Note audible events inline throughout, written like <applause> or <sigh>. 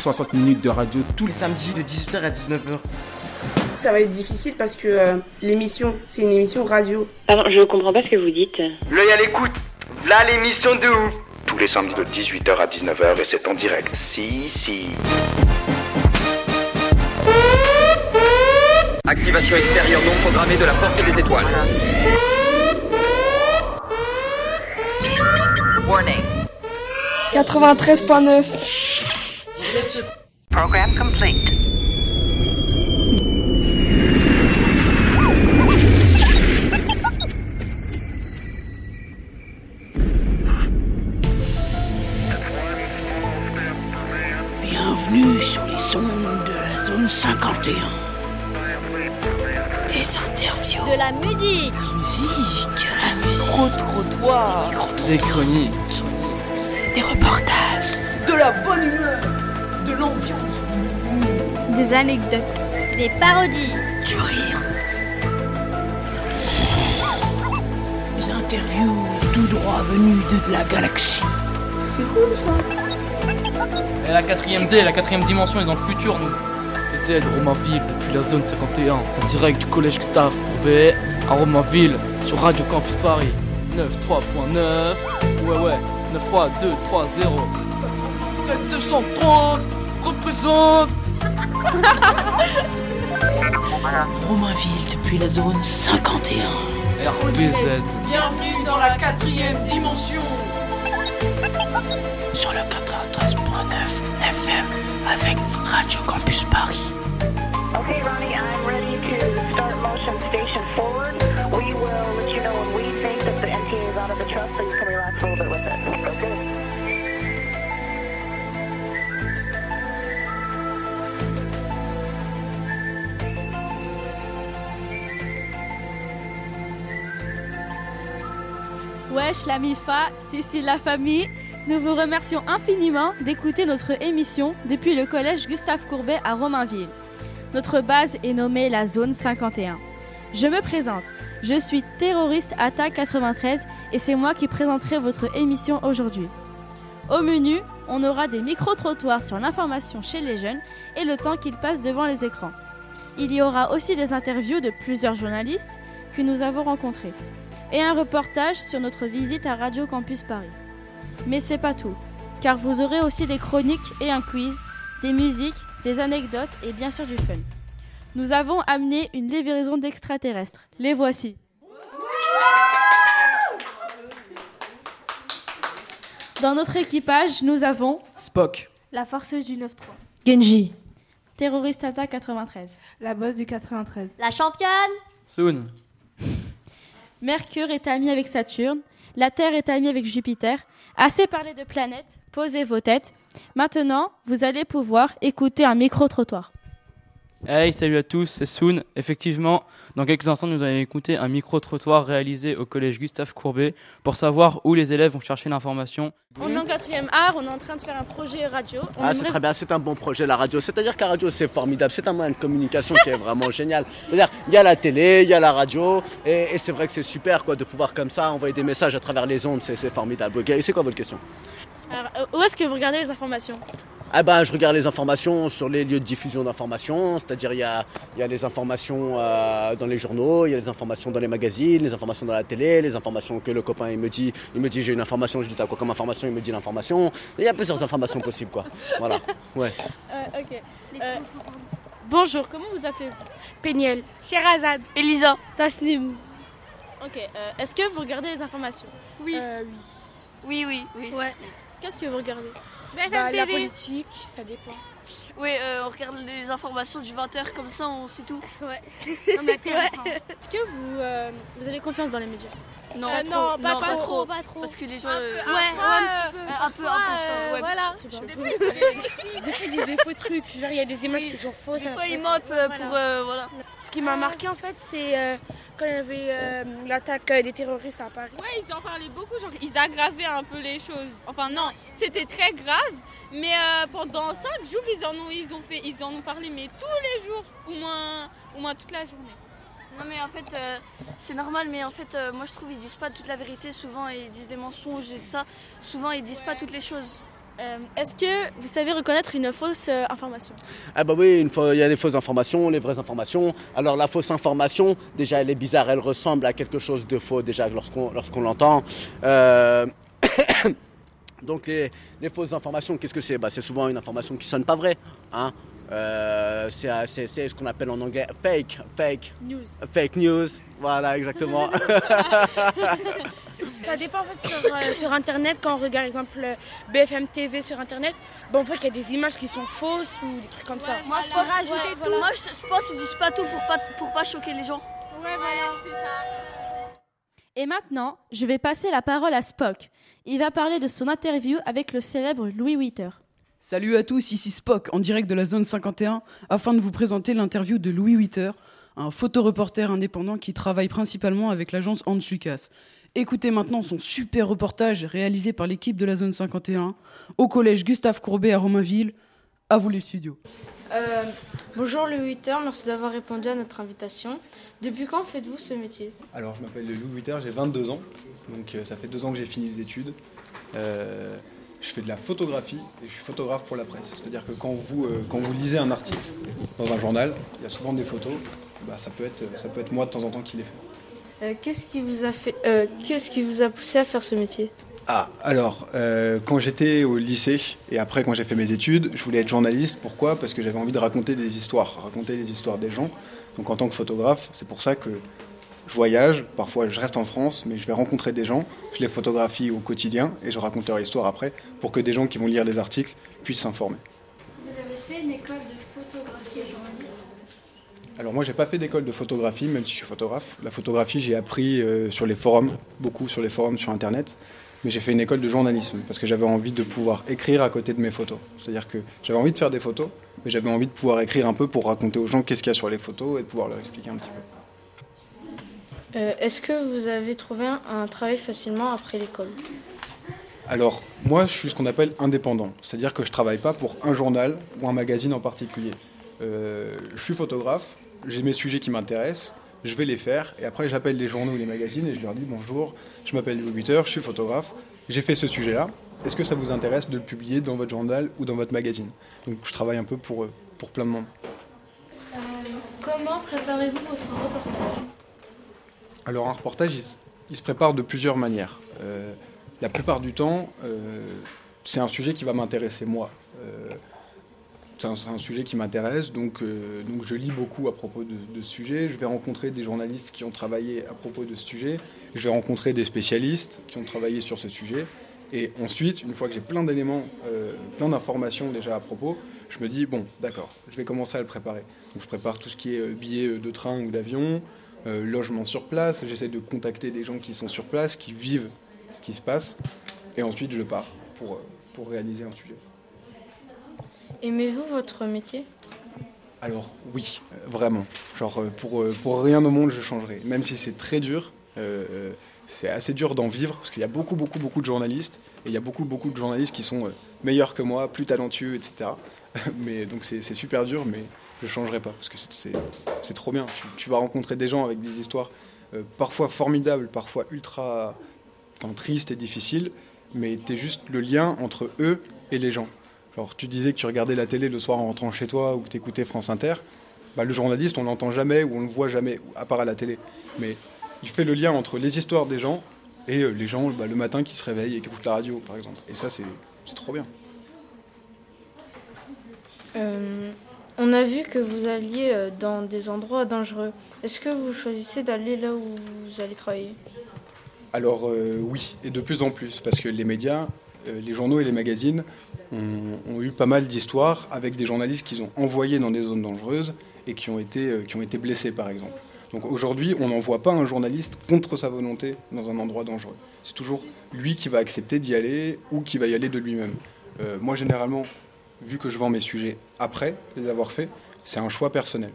60 minutes de radio tous les samedis de 18h à 19h. Ça va être difficile parce que euh, l'émission, c'est une émission radio. Pardon, je comprends pas ce que vous dites. L'œil à l'écoute. Là l'émission de ouf. tous les samedis de 18h à 19h et c'est en direct. Si, si. Activation extérieure non programmée de la porte des étoiles. Warning. 93.9. Program complete. Bienvenue sur les ondes de la zone 51. Des interviews, De la musique. Musique, de la musique, Micro-trottoir des chroniques, des reportages, de la bonne humeur, de l'ambiance, Des anecdotes Des parodies du rire. Des interviews tout droit venues de la galaxie. Et la quatrième D, la quatrième dimension est dans le futur, nous. Z, Romainville, depuis la zone 51, en direct du collège Gustave Courbet, à Romainville, sur Radio Campus Paris. 93.9, ouais ouais, 93230. 7230, représente <laughs> Romainville depuis la zone 51. RBZ. Bienvenue dans la quatrième dimension. Sur le 93.9 FM avec Radio Campus Paris. Okay, Ronnie, I'm ready to start motion station forward. We will let you know when we think that the NTA is out of the truck so you can Wesh la MIFA, Cécile la famille, nous vous remercions infiniment d'écouter notre émission depuis le collège Gustave Courbet à Romainville. Notre base est nommée la zone 51. Je me présente, je suis terroriste Attaque 93 et c'est moi qui présenterai votre émission aujourd'hui. Au menu, on aura des micro-trottoirs sur l'information chez les jeunes et le temps qu'ils passent devant les écrans. Il y aura aussi des interviews de plusieurs journalistes que nous avons rencontrés et un reportage sur notre visite à Radio Campus Paris. Mais c'est pas tout, car vous aurez aussi des chroniques et un quiz, des musiques, des anecdotes et bien sûr du fun. Nous avons amené une livraison d'extraterrestres. Les voici. Dans notre équipage, nous avons Spock. La forceuse du 9-3 Genji, terroriste attaque 93, la boss du 93. La championne Soon. Mercure est ami avec Saturne, la Terre est amie avec Jupiter. Assez parlé de planètes, posez vos têtes. Maintenant, vous allez pouvoir écouter un micro-trottoir. Hey, salut à tous, c'est Soon. Effectivement, dans quelques instants, nous allons écouter un micro-trottoir réalisé au collège Gustave Courbet pour savoir où les élèves vont chercher l'information. On est en quatrième art, on est en train de faire un projet radio. On Ah, c'est très bien, c'est un bon projet la radio. C'est-à-dire que la radio c'est formidable, c'est un moyen de communication qui est vraiment génial. C'est-à-dire, il y a la télé, il y a la radio, et, et c'est vrai que c'est super quoi de pouvoir comme ça envoyer des messages à travers les ondes, c'est c'est formidable. Ok, et c'est quoi votre question? Alors, euh, où est-ce que vous regardez les informations? Ah ben, je regarde les informations sur les lieux de diffusion d'informations, c'est-à-dire il y a, il y a les informations euh, dans les journaux, il y a les informations dans les magazines, les informations dans la télé, les informations que le copain il me dit, il me dit j'ai une information, je dis t'as quoi comme information, il me dit l'information. Il y a plusieurs informations possibles quoi. Voilà. Ouais. <laughs> Euh, Ok. Euh, bonjour, comment vous appelez-vous? Péniel. Sherazade. Elisa Tasnim Ok. euh, est-ce que vous regardez les informations? Oui. Euh, oui. Oui, oui, oui. Ouais. Qu'est-ce que vous regardez? BFM La politique, ça dépend. Oui, euh, on regarde les informations du 20h comme ça, on sait tout. Ouais. <laughs> Non, mais Ouais. Est-ce que vous, euh, vous avez confiance dans les médias? Non, Euh, trop, non, pas- non, pas trop, trop, pas trop. Parce que les gens. Un euh, peu, ouais, un petit peu, un peu, un peu. euh, voilà. <laughs> Des fois, fois, Des fois, ils disent des faux trucs. Genre, il y a des images qui sont fausses. Des fois, ils mentent pour. euh, Voilà. Ce qui m'a marqué, en fait, c'est euh, quand il y avait euh, l'attaque des terroristes à Paris. Ouais, ils en parlaient beaucoup, genre ils aggravaient un peu les choses. Enfin non, c'était très grave, mais euh, pendant 5 jours ils en ont ils ont fait ils en ont parlé mais tous les jours, au moins au moins toute la journée. Non mais en fait euh, c'est normal mais en fait euh, moi je trouve ils disent pas toute la vérité souvent ils disent des mensonges et tout ça souvent ils disent pas toutes les choses. Euh, Est-ce que vous savez reconnaître une fausse euh, information? Ah bah oui, une fois, il y a des fausses informations, les vraies informations. Alors la fausse information, déjà elle est bizarre, elle ressemble à quelque chose de faux déjà lorsqu'on lorsqu'on l'entend. Euh, <coughs> Donc les, les fausses informations, qu'est-ce que c'est? Bah, C'est souvent une information qui sonne pas vraie. Hein Euh, c'est c'est- ce qu'on appelle en anglais fake, fake. News. Fake news, voilà exactement. <laughs> Ça dépend en fait sur, euh, sur internet quand on regarde par exemple euh, BFM TV sur internet, bon, on voit qu'il y a des images qui sont fausses ou des trucs comme ça. Moi je pense, ouais, moi, je, je pense qu'ils disent pas tout pour pas pour pas choquer les gens. Ouais, voilà, c'est ça. Et maintenant, je vais passer la parole à Spock. Il va parler de son interview avec le célèbre Louis Witter. Salut à tous, ici Spock en direct de la zone 51 afin de vous présenter l'interview de Louis Witter, un photoreporter indépendant qui travaille principalement avec l'agence Hans Lucas. Écoutez maintenant son super reportage réalisé par l'équipe de la zone 51 au collège Gustave Courbet à Romainville. À vous les studios. Euh, bonjour le 8h, merci d'avoir répondu à notre invitation. Depuis quand faites-vous ce métier? Alors, je m'appelle Louis Witter, j'ai 22 ans, donc euh, ça fait deux ans que j'ai fini les études. Euh, je fais de la photographie et je suis photographe pour la presse. C'est-à-dire que quand vous, euh, quand vous lisez un article dans un journal, il y a souvent des photos, bah, ça, peut être, ça peut être moi de temps en temps qui les fait. Euh, Qu'est-ce qui vous a fait, euh, qu'est-ce qui vous a poussé à faire ce métier? Ah, alors, quand j'étais au lycée et après quand j'ai fait mes études, je voulais être journaliste. Pourquoi? Parce que j'avais envie de raconter des histoires, raconter les histoires des gens. Donc en tant que photographe, c'est pour ça que je voyage. Parfois, je reste en France, mais je vais rencontrer des gens. Je les photographie au quotidien et je raconte leur histoire après pour que des gens qui vont lire les articles puissent s'informer. Vous avez fait une école de photographie et journaliste? Alors moi, j'ai pas fait d'école de photographie, même si je suis photographe. La photographie, j'ai appris euh, sur les forums, beaucoup sur les forums sur Internet. Mais j'ai fait une école de journalisme parce que j'avais envie de pouvoir écrire à côté de mes photos. C'est-à-dire que j'avais envie de faire des photos, mais j'avais envie de pouvoir écrire un peu pour raconter aux gens qu'est-ce qu'il y a sur les photos et de pouvoir leur expliquer un petit peu. Euh, Est-ce que vous avez trouvé un, un travail facilement après l'école? Alors, moi, je suis ce qu'on appelle indépendant. C'est-à-dire que je travaille pas pour un journal ou un magazine en particulier. Euh, je suis photographe, j'ai mes sujets qui m'intéressent, je vais les faire, et après j'appelle les journaux ou les magazines et je leur dis bonjour, je m'appelle Louis Witter, je suis photographe, j'ai fait ce sujet-là. Est-ce que ça vous intéresse de le publier dans votre journal ou dans votre magazine? Donc je travaille un peu pour, eux, pour plein de monde. Euh, Comment préparez-vous votre reportage? Alors un reportage, il, se- prépare de plusieurs manières. Euh, la plupart du temps, euh, c'est un sujet qui va m'intéresser moi. Euh, c'est un, sujet qui m'intéresse, donc, donc je lis beaucoup à propos de, de ce sujet. Je vais rencontrer des journalistes qui ont travaillé à propos de ce sujet. Je vais rencontrer des spécialistes qui ont travaillé sur ce sujet. Et ensuite, une fois que j'ai plein d'éléments, plein d'informations déjà à propos, je me dis, bon, d'accord, je vais commencer à le préparer. Donc je prépare tout ce qui est billets de train ou d'avion, euh, logement sur place, j'essaie de contacter des gens qui sont sur place, qui vivent ce qui se passe, et ensuite je pars pour, euh, pour réaliser un sujet. Aimez-vous votre métier? Alors oui, euh, vraiment. Genre pour, pour rien au monde je changerais. Même si c'est très dur, euh, c'est assez dur d'en vivre parce qu'il y a beaucoup beaucoup beaucoup de journalistes et il y a beaucoup beaucoup de journalistes qui sont meilleurs que moi, plus talentueux, etc. <laughs> mais donc c'est super dur, mais je changerai pas parce que c'est- trop bien. Tu, vas rencontrer des gens avec des histoires euh, parfois formidables, parfois ultra tristes et difficiles, mais tu es juste le lien entre eux et les gens. Genre, tu disais que tu regardais la télé le soir en rentrant chez toi ou que tu écoutais France Inter. Bah, le journaliste, on l'entend jamais ou on le voit jamais, à part à la télé. Mais il fait le lien entre les histoires des gens et euh, les gens bah, le matin qui se réveillent et qui écoutent la radio, par exemple. Et ça, c'est trop bien. Euh, On a vu que vous alliez euh, dans des endroits dangereux. Est-ce que vous choisissez d'aller là où vous allez travailler? Alors euh, oui, et de plus en plus, parce que les médias, euh, les journaux et les magazines ont, eu pas mal d'histoires avec des journalistes qu'ils ont envoyés dans des zones dangereuses et qui ont été, qui ont été blessés, par exemple. Donc aujourd'hui, on n'envoie pas un journaliste contre sa volonté dans un endroit dangereux. C'est toujours lui qui va accepter d'y aller ou qui va y aller de lui-même. Moi, généralement, vu que je vends mes sujets après les avoir faits, c'est un choix personnel.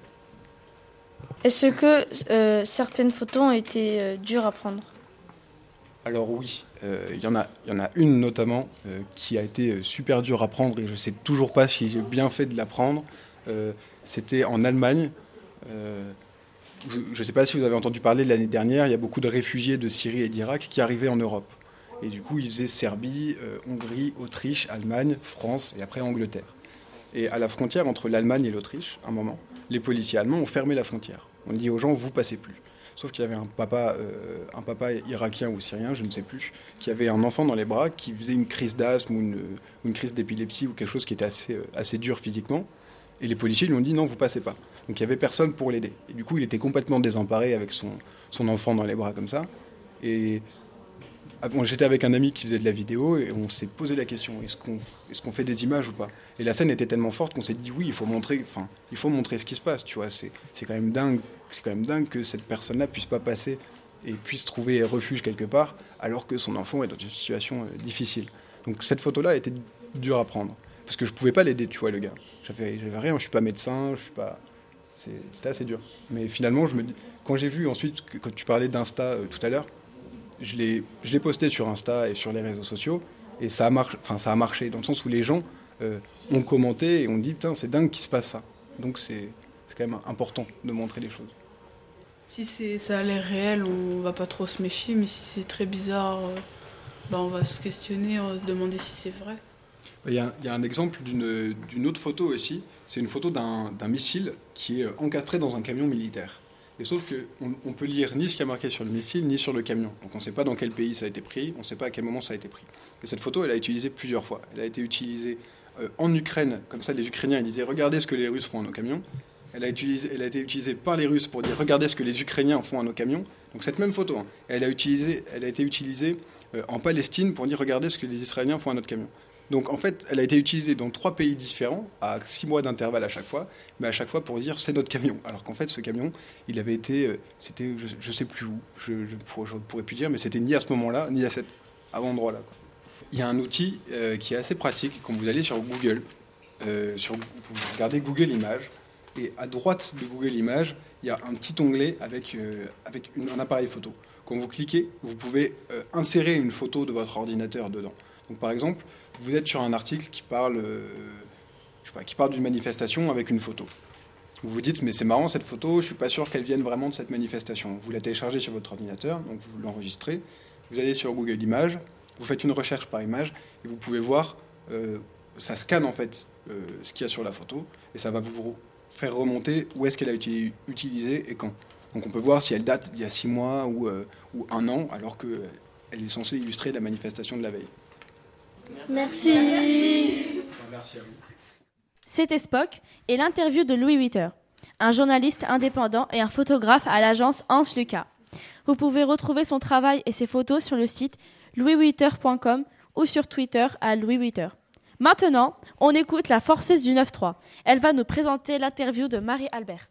Est-ce que euh, certaines photos ont été euh, dures à prendre? Alors oui, euh, il y, en a- il y en a une notamment euh, qui a été euh, super dure à prendre et je sais toujours pas si j'ai bien fait de la prendre. Euh, C'était en Allemagne. Euh, je ne sais pas si vous avez entendu parler l'année dernière, il y a beaucoup de réfugiés de Syrie et d'Irak qui arrivaient en Europe. Et du coup, ils faisaient Serbie, euh, Hongrie, Autriche, Allemagne, France et après Angleterre. Et à la frontière entre l'Allemagne et l'Autriche, un moment, les policiers allemands ont fermé la frontière. On dit aux gens, vous passez plus. Sauf qu'il y avait un papa, euh, un papa irakien ou syrien, je ne sais plus, qui avait un enfant dans les bras qui faisait une crise d'asthme ou une, crise d'épilepsie ou quelque chose qui était assez, euh, assez dur physiquement. Et les policiers lui ont dit non, vous passez pas. Donc il n'y avait personne pour l'aider. Et du coup, il était complètement désemparé avec son, son enfant dans les bras comme ça. Et j'étais avec un ami qui faisait de la vidéo et on s'est posé la question est-ce qu'on fait des images ou pas? Et la scène était tellement forte qu'on s'est dit oui, il faut montrer, enfin, il faut montrer ce qui se passe. Tu vois, c'est quand même dingue, c'est quand même dingue que cette personne-là puisse pas passer et puisse trouver refuge quelque part alors que son enfant est dans une situation euh, difficile. Donc cette photo-là été dure à prendre parce que je pouvais pas l'aider, tu vois, le gars. J'avais rien, je suis pas médecin, je suis pas. C'était assez dur. Mais finalement, je me dis, quand j'ai vu ensuite quand tu parlais d'Insta euh, tout à l'heure, je l'ai posté sur Insta et sur les réseaux sociaux et ça a, marché, enfin, ça a marché dans le sens où les gens euh, ont commenté et ont dit putain c'est dingue qu'il se passe ça. Donc c'est quand même important de montrer les choses. Si ça a l'air réel, on va pas trop se méfier, mais si c'est très bizarre, euh, bah, on va se questionner, on va se demander si c'est vrai. Il y, a, il y a un exemple d'une autre photo aussi. C'est une photo d'un d'un missile qui est encastré dans un camion militaire. Et sauf qu'on on peut lire ni ce qui a marqué sur le missile, ni sur le camion. Donc on ne sait pas dans quel pays ça a été pris, on ne sait pas à quel moment ça a été pris. Et cette photo, elle a été utilisée plusieurs fois. Elle a été utilisée euh, en Ukraine, comme ça les Ukrainiens disaient regardez ce que les Russes font à nos camions. Elle a, été utilisée par les Russes pour dire regardez ce que les Ukrainiens font à nos camions. Donc cette même photo, hein, elle, a utilisé, elle a été utilisée euh, en Palestine pour dire regardez ce que les Israéliens font à notre camion. Donc en fait, elle a été utilisée dans trois pays différents, à six mois d'intervalle à chaque fois, mais à chaque fois pour dire c'est notre camion. Alors qu'en fait, ce camion, il avait été, euh, c'était, je, je sais plus où, je ne pourrais plus dire, mais c'était ni à ce moment-là, ni à cet endroit-là. Il y a un outil euh, qui est assez pratique quand vous allez sur Google, euh, sur, vous regardez Google Images, et à droite de Google Images, il y a un petit onglet avec, avec un appareil photo. Quand vous cliquez, vous pouvez insérer une photo de votre ordinateur dedans. Donc par exemple, vous êtes sur un article qui parle, euh, parle d'une manifestation avec une photo. Vous vous dites, mais c'est marrant cette photo, je suis pas sûr qu'elle vienne vraiment de cette manifestation. Vous la téléchargez sur votre ordinateur, donc vous l'enregistrez. Vous allez sur Google Images, vous faites une recherche par image et vous pouvez voir, euh, ça scanne en fait euh, ce qu'il y a sur la photo et ça va vous re- faire remonter où est-ce qu'elle a été utilisée et quand. Donc on peut voir si elle date d'il y a six mois ou, ou un an, alors qu'elle est censée illustrer la manifestation de la veille. Merci. Merci à vous. C'était Spock et l'interview de Louis Witter, un journaliste indépendant et un photographe à l'agence Hans Lucas. Vous pouvez retrouver son travail et ses photos sur le site louiswitter.com ou sur Twitter à Louis Witter. Maintenant, on écoute la forceuse du 9-3. Elle va nous présenter l'interview de Marie Albert.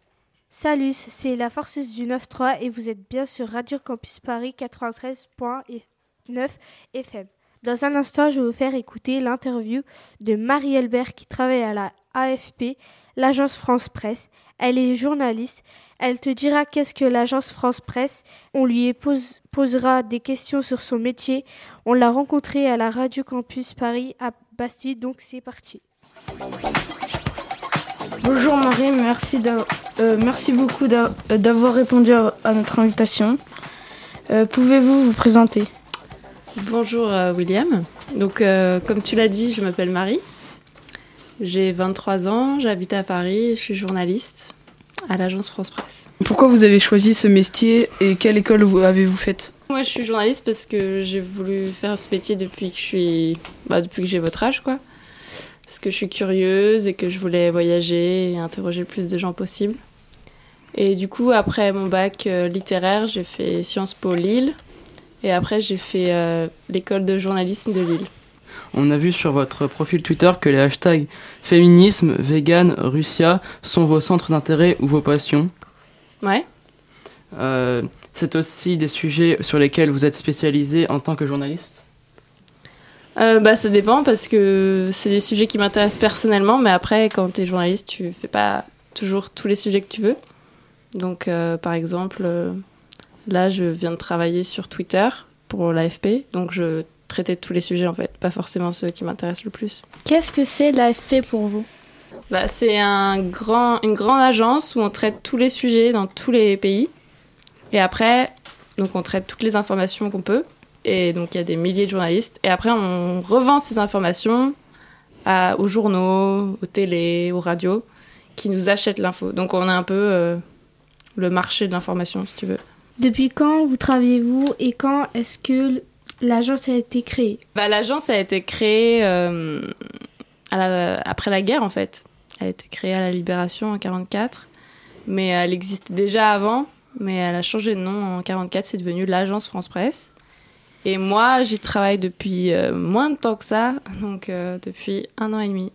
Salut, c'est la forceuse du 9-3 et vous êtes bien sur Radio Campus Paris 93.9 FM. Dans un instant, je vais vous faire écouter l'interview de Marie Albert qui travaille à la AFP, l'agence France Presse. Elle est journaliste. Elle te dira qu'est-ce que l'agence France Presse. On lui pose- posera des questions sur son métier. On l'a rencontrée à la Radio Campus Paris à Bastille, donc c'est parti. Bonjour Marie, merci, euh, beaucoup d'a- d'avoir répondu à, à notre invitation. Euh, Pouvez-vous vous présenter? Bonjour euh, William. Donc euh, comme tu l'as dit, je m'appelle Marie. J'ai 23 ans, j'habite à Paris, je suis journaliste à l'agence France Presse. Pourquoi vous avez choisi ce métier et quelle école vous- avez-vous faite? Moi, je suis journaliste parce que j'ai voulu faire ce métier depuis que je suis, bah, depuis que j'ai votre âge, quoi. Parce que je suis curieuse et que je voulais voyager et interroger le plus de gens possible. Et du coup, après mon bac euh, littéraire, j'ai fait Sciences Po Lille. Et après, j'ai fait euh, l'école de journalisme de Lille. On a vu sur votre profil Twitter que les hashtags féminisme, vegan, Russia sont vos centres d'intérêt ou vos passions. Ouais. euh, c'est aussi des sujets sur lesquels vous êtes spécialisé en tant que journaliste? Euh, bah, ça dépend parce que c'est des sujets qui m'intéressent personnellement, mais après, quand tu es journaliste, tu fais pas toujours tous les sujets que tu veux. Donc, euh, par exemple, là, je viens de travailler sur Twitter pour l'AFP, donc je traitais tous les sujets en fait, pas forcément ceux qui m'intéressent le plus. Qu'est-ce que c'est l'AFP pour vous? Bah, c'est un grand, une grande agence où on traite tous les sujets dans tous les pays. Et après, donc on traite toutes les informations qu'on peut. Et donc il y a des milliers de journalistes. Et après, on revend ces informations à- aux journaux, aux télés, aux radios, qui nous achètent l'info. Donc on a un peu euh, le marché de l'information, si tu veux. Depuis quand vous travaillez-vous et quand est-ce que l'agence a été créée? Bah, L'agence a été créée euh, à la- après la guerre, en fait. Elle a été créée à la Libération en 44. Mais elle existait déjà avant. Mais elle a changé de nom en 44. C'est devenu l'Agence France Presse. Et moi, j'y travaille depuis euh, moins de temps que ça. <laughs> Donc, euh, depuis un an et demi.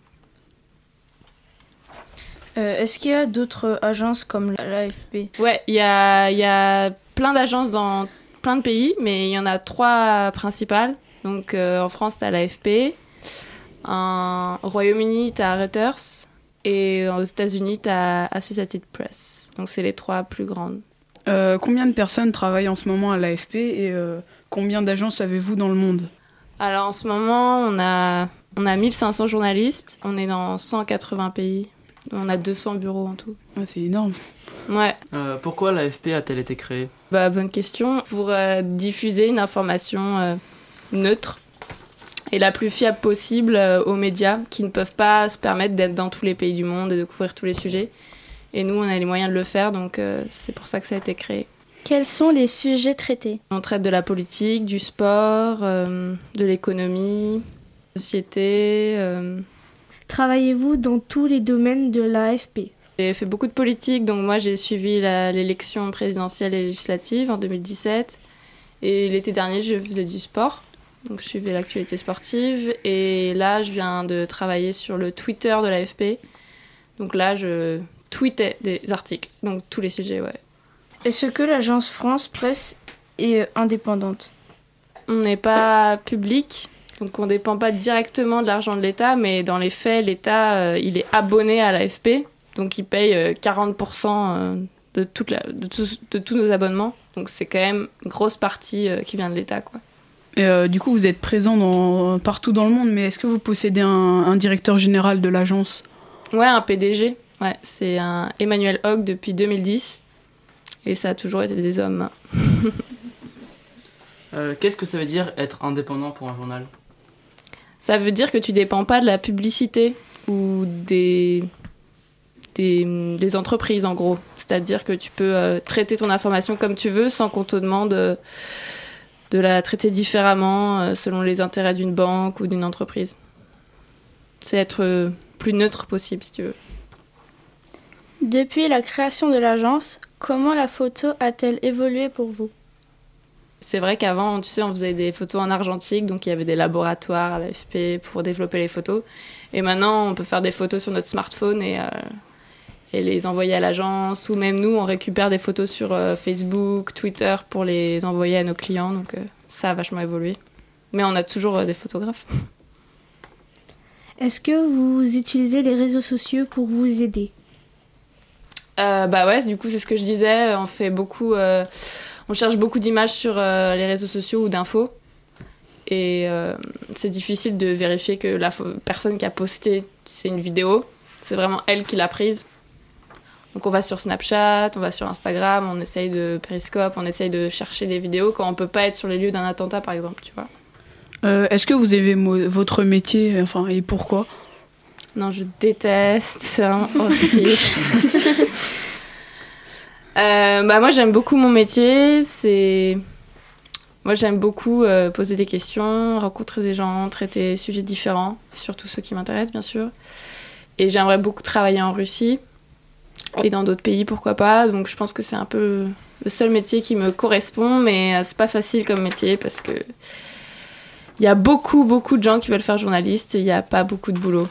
Euh, Est-ce qu'il y a d'autres agences comme l'AFP Ouais, il y a, il y a plein d'agences dans plein de pays, mais il y en a trois principales. Donc euh, en France, tu as l'AFP, en- au Royaume-Uni, tu as Reuters, et aux États-Unis, tu as Associated Press. Donc c'est les trois plus grandes. Euh, combien de personnes travaillent en ce moment à l'AFP et euh, combien d'agences avez-vous dans le monde? Alors en ce moment, on a, on a 1500 journalistes, on est dans 180 pays, on a 200 bureaux en tout. c'est énorme. Ouais. Euh, Pourquoi l'AFP a-t-elle été créée? Bah, bonne question. Pour euh, diffuser une information euh, neutre et la plus fiable possible euh, aux médias qui ne peuvent pas se permettre d'être dans tous les pays du monde et de couvrir tous les sujets. Et nous, on a les moyens de le faire, donc euh, c'est pour ça que ça a été créé. Quels sont les sujets traités? On traite de la politique, du sport, euh, de l'économie, société. Travaillez-vous dans tous les domaines de l'AFP J'ai fait beaucoup de politique, donc moi j'ai suivi l'élection présidentielle et législative en 2017. Et l'été dernier, je faisais du sport, donc je suivais l'actualité sportive. Et là, je viens de travailler sur le Twitter de l'AFP. Donc là, je tweetais des articles, donc tous les sujets, ouais. Est-ce que l'agence France Presse est euh, indépendante? On n'est pas public, donc on ne dépend pas directement de l'argent de l'État, mais dans les faits, l'État, euh, il est abonné à l'AFP, donc il paye euh, 40% euh, de, toute la- de, tous- de tous nos abonnements. Donc c'est quand même une grosse partie euh, qui vient de l'État, quoi. Et euh, du coup, vous êtes présent dans, partout dans le monde, mais est-ce que vous possédez un, un directeur général de l'agence? Ouais, un PDG, ouais, c'est un Emmanuel Hogg depuis 2010, et ça a toujours été des hommes. <laughs> Euh, Qu'est-ce que ça veut dire être indépendant pour un journal? Ça veut dire que tu dépends pas de la publicité ou des, entreprises en gros. C'est-à-dire que tu peux euh, traiter ton information comme tu veux sans qu'on te demande euh, de la traiter différemment euh, selon les intérêts d'une banque ou d'une entreprise. C'est être plus neutre possible si tu veux. Depuis la création de l'agence, comment la photo a-t-elle évolué pour vous? C'est vrai qu'avant, tu sais, on faisait des photos en argentique, donc il y avait des laboratoires à l'AFP pour développer les photos. Et maintenant, on peut faire des photos sur notre smartphone et, euh, et les envoyer à l'agence. Ou même nous, on récupère des photos sur euh, Facebook, Twitter pour les envoyer à nos clients. Donc euh, ça a vachement évolué. Mais on a toujours des photographes. <laughs> Est-ce que vous utilisez les réseaux sociaux pour vous aider? Bah ouais, du coup, c'est ce que je disais. On fait beaucoup. On cherche beaucoup d'images sur euh, les réseaux sociaux ou d'infos. Et euh, c'est difficile de vérifier que la personne qui a posté, c'est une vidéo. C'est vraiment elle qui l'a prise. Donc on va sur Snapchat, on va sur Instagram, on essaye de Periscope, on essaye de chercher des vidéos quand on peut pas être sur les lieux d'un attentat, par exemple, tu vois. Euh, Est-ce que vous aimez votre métier enfin, et pourquoi? Non, je déteste, c'est horrible. <laughs> Euh, bah moi j'aime beaucoup mon métier, c'est moi j'aime beaucoup euh, poser des questions, rencontrer des gens, traiter des sujets différents, surtout ceux qui m'intéressent bien sûr. Et j'aimerais beaucoup travailler en Russie et dans d'autres pays pourquoi pas. Donc je pense que c'est un peu le seul métier qui me correspond, mais euh, c'est pas facile comme métier parce que il y a beaucoup beaucoup de gens qui veulent faire journaliste et il n'y a pas beaucoup de boulot.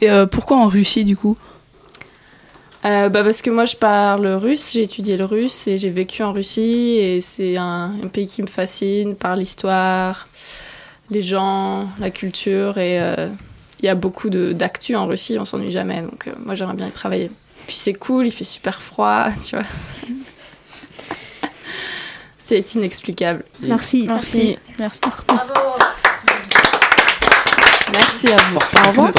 Et pourquoi en Russie du coup? Euh, bah parce que moi je parle russe, j'ai étudié le russe et j'ai vécu en Russie et c'est un, un pays qui me fascine par l'histoire, les gens, la culture et euh, il y a beaucoup de- d'actu en Russie, on s'ennuie jamais donc euh, moi j'aimerais bien y travailler. Puis c'est cool, il fait super froid, <laughs> tu vois. c'est inexplicable. Merci. Merci. Merci. Merci à vous. Au revoir.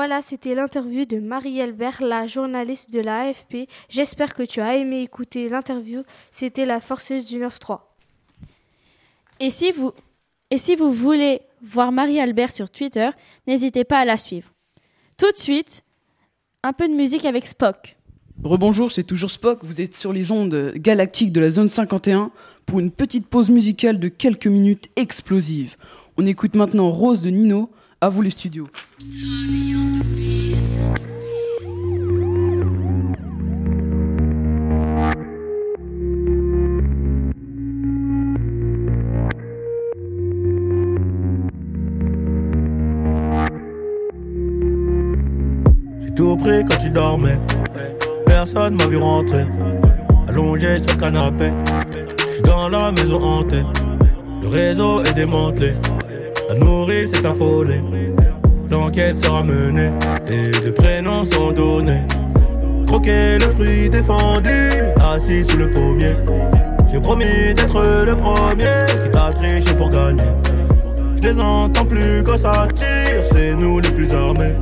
Voilà, c'était l'interview de Marie-Albert, la journaliste de la AFP. J'espère que tu as aimé écouter l'interview. C'était la forceuse du 9-3. Et si vous, et si vous voulez voir Marie-Albert sur Twitter, n'hésitez pas à la suivre. Tout de suite, un peu de musique avec Spock. Rebonjour, c'est toujours Spock, vous êtes sur les ondes galactiques de la zone 51 pour une petite pause musicale de quelques minutes explosives. On écoute maintenant Rose de Nino, à vous les studios. Tout pris quand tu dormais. Personne m'a vu rentrer. Allongé sur le canapé. Je suis dans la maison hantée. Le réseau est démantelé. La nourrice est affolée. L'enquête sera menée. Et des prénoms sont donnés. Croquer le fruit défendu. Assis sous le pommier. J'ai promis d'être le premier qui t'a triché pour gagner. Je les entends plus quand ça tire, c'est nous les plus armés.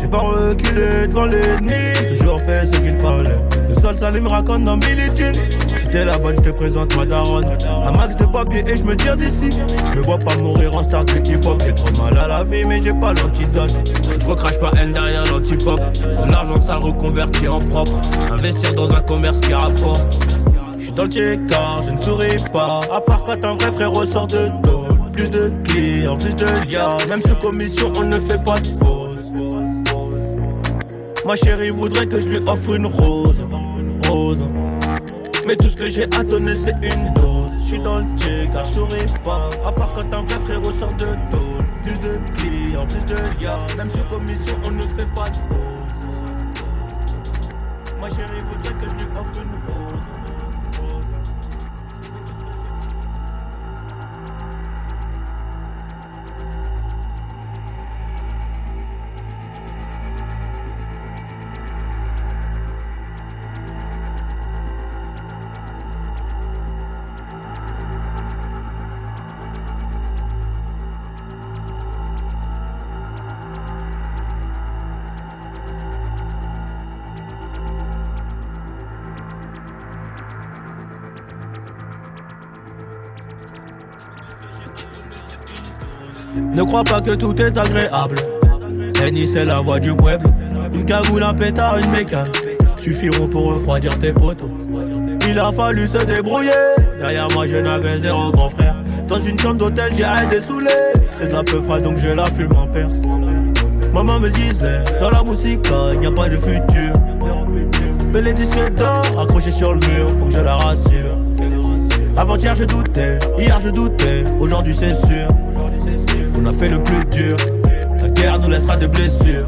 J'ai pas reculé devant l'ennemi, toujours fait ce qu'il fallait. Le sol ça me raconte dans Billy Jean. Si t'es la bonne, je te présente ma daronne. Un max de papier et je me tire d'ici. Je me vois pas mourir en star de hip hop. J'ai trop mal à la vie, mais j'ai pas l'antidote. Je recrache pas haine derrière l'antipop. De l'argent sale reconverti en propre. Investir dans un commerce qui rapporte. Je suis dans le car, je ne souris pas. À part quand un vrai frère ressort de dos. Plus de clients, plus de liens. Même sous commission, on ne fait pas de pause. Ma chérie voudrait que je lui offre une rose. Rose. Mais tout ce que j'ai à donner, c'est une dose. Je suis dans le car je pas. À part quand un vrai frère ressort de dos. Plus de clients, plus de liens. Même sous commission, on ne fait pas de pause. Ma chérie voudrait que je lui offre une rose. Ne crois pas que tout est agréable. Henny, c'est la voix du peuple. Une cagoule, un pétard, une bécane suffiront pour refroidir tes poteaux. Il a fallu se débrouiller. Derrière moi, je n'avais zéro grand frère. Dans une chambre d'hôtel, j'ai arrêté saoulé. C'est de la peu froide, donc je la fume en perse. Maman me disait, dans la musique, il n'y a pas de futur. Mais les disques d'or accrochés sur le mur, faut que je la rassure. Avant-hier je doutais, hier je doutais, aujourd'hui c'est sûr. On a fait le plus dur. La guerre nous laissera des blessures.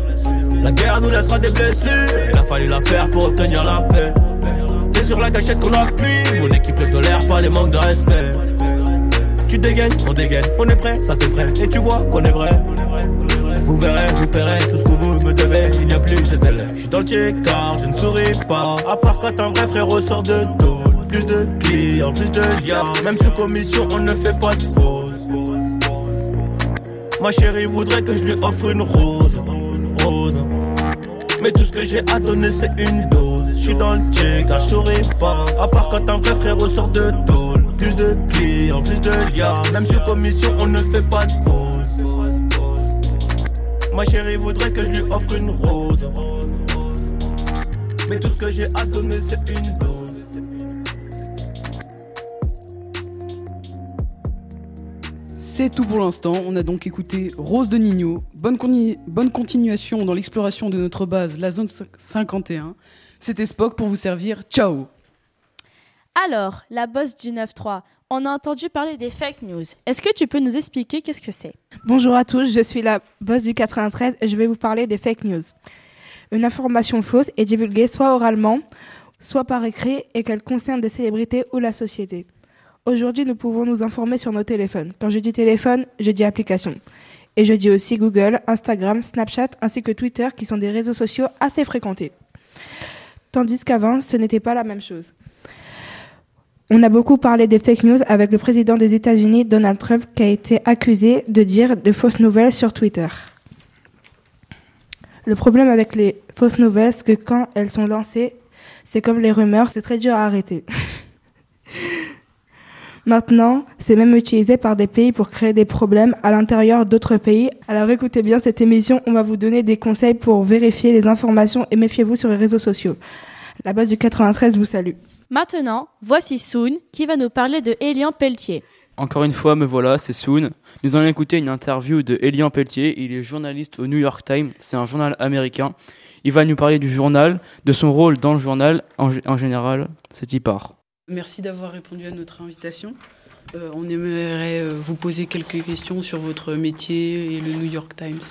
La guerre nous laissera des blessures. Il a fallu la faire pour obtenir la paix. T'es sur la gâchette qu'on appuie. Mon équipe ne tolère pas les manques de respect. Tu dégaines, on dégaine, on est prêt, ça t'effraie. Et tu vois qu'on est vrai. Vous verrez, vous paierez tout ce que vous me devez. Il n'y a plus de délai. Je suis dans le car je ne souris pas. À part quand un vrai frère ressort de dos. Plus de clients, plus de liens. Même sous commission, on ne fait pas de pause. Ma chérie voudrait que je lui offre une rose. Mais tout ce que j'ai à donner, c'est une dose. Je suis dans le car je pas. À part quand un vrai frère ressort de dos. Plus de clients, plus de liens. Même sous commission, on ne fait pas de pause. Ma chérie voudrait que je lui offre une rose. Mais tout ce que j'ai à donner, c'est une dose. C'est tout pour l'instant. On a donc écouté Rose de Nino. Bonne, continuation dans l'exploration de notre base, la zone 51. C'était Spock pour vous servir. Ciao Alors, la boss du 9-3, on a entendu parler des fake news. Est-ce que tu peux nous expliquer qu'est-ce que c'est? Bonjour à tous, je suis la boss du 93 et je vais vous parler des fake news. Une information fausse est divulguée soit oralement, soit par écrit et qu'elle concerne des célébrités ou la société. Aujourd'hui, nous pouvons nous informer sur nos téléphones. Quand je dis téléphone, je dis application. Et je dis aussi Google, Instagram, Snapchat ainsi que Twitter qui sont des réseaux sociaux assez fréquentés. Tandis qu'avant, ce n'était pas la même chose. On a beaucoup parlé des fake news avec le président des États-Unis, Donald Trump, qui a été accusé de dire de fausses nouvelles sur Twitter. Le problème avec les fausses nouvelles, c'est que quand elles sont lancées, c'est comme les rumeurs, c'est très dur à arrêter. <laughs> Maintenant, c'est même utilisé par des pays pour créer des problèmes à l'intérieur d'autres pays. Alors écoutez bien cette émission, on va vous donner des conseils pour vérifier les informations et méfiez-vous sur les réseaux sociaux. La base du 93 vous salue. Maintenant, voici Soon qui va nous parler de Elian Pelletier. Encore une fois, me voilà, c'est Soon. Nous allons écouter une interview de Elian Pelletier. Il est journaliste au New York Times. C'est un journal américain. Il va nous parler du journal, de son rôle dans le journal en, en général. C'est y part. Merci d'avoir répondu à notre invitation. Euh, on aimerait euh, vous poser quelques questions sur votre métier et le New York Times.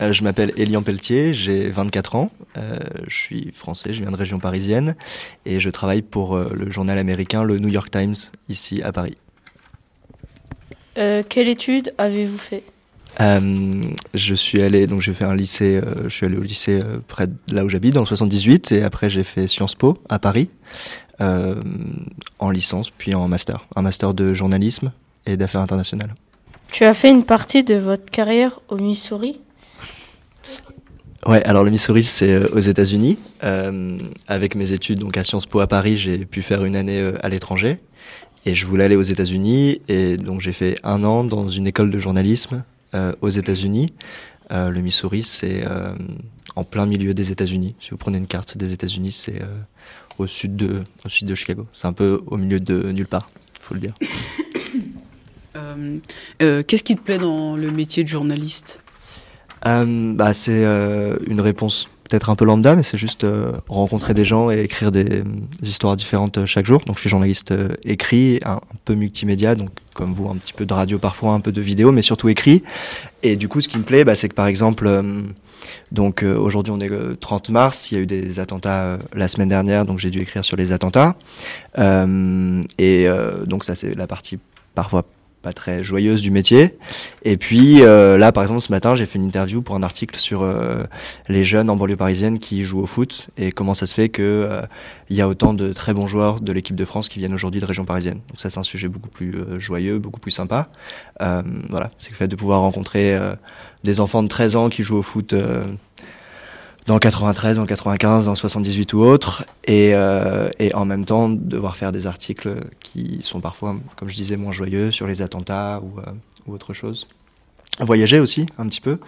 Euh, je m'appelle Elian Pelletier, j'ai 24 ans, euh, je suis français, je viens de région parisienne et je travaille pour euh, le journal américain le New York Times ici à Paris. Euh, quelle étude avez-vous fait? Euh, je suis allé donc j'ai fait un lycée, euh, je suis allé au lycée euh, près de là où j'habite dans le 78 et après j'ai fait Sciences Po à Paris en licence puis en master, un master de journalisme et d'affaires internationales. Tu as fait une partie de votre carrière au Missouri? Ouais, alors le Missouri, c'est euh, aux États-Unis. Euh, avec mes études donc à Sciences Po à Paris, j'ai pu faire une année euh, à l'étranger. Et je voulais aller aux États-Unis. Et donc j'ai fait un an dans une école de journalisme euh, aux États-Unis. Euh, le Missouri, c'est euh, en plein milieu des États-Unis. Si vous prenez une carte des États-Unis, c'est euh, au sud de au sud de Chicago. C'est un peu au milieu de nulle part, faut le dire. <coughs> Euh, euh, Qu'est-ce qui te plaît dans le métier de journaliste? Euh, bah, c'est une réponse peut-être un peu lambda, mais c'est juste euh, rencontrer des gens et écrire des, histoires différentes euh, chaque jour. Donc je suis journaliste euh, écrit, un, peu multimédia, donc comme vous, un petit peu de radio parfois, un peu de vidéo, mais surtout écrit. Et du coup, ce qui me plaît, bah, c'est que par exemple, donc aujourd'hui on est le 30 mars, il y a eu des attentats la semaine dernière, donc j'ai dû écrire sur les attentats. Et donc ça c'est la partie parfois très joyeuse du métier. Et puis euh, là, par exemple, ce matin, j'ai fait une interview pour un article sur euh, les jeunes en banlieue parisienne qui jouent au foot et comment ça se fait que euh, il y a autant de très bons joueurs de l'équipe de France qui viennent aujourd'hui de région parisienne. Donc ça, c'est un sujet beaucoup plus euh, joyeux, beaucoup plus sympa. Euh, voilà, c'est le fait de pouvoir rencontrer des enfants de 13 ans qui jouent au foot. Dans 93, dans 95, dans 78 ou autre, et, euh, et en même temps devoir faire des articles qui sont parfois, comme je disais, moins joyeux sur les attentats ou, euh, autre chose. Voyager aussi un petit peu.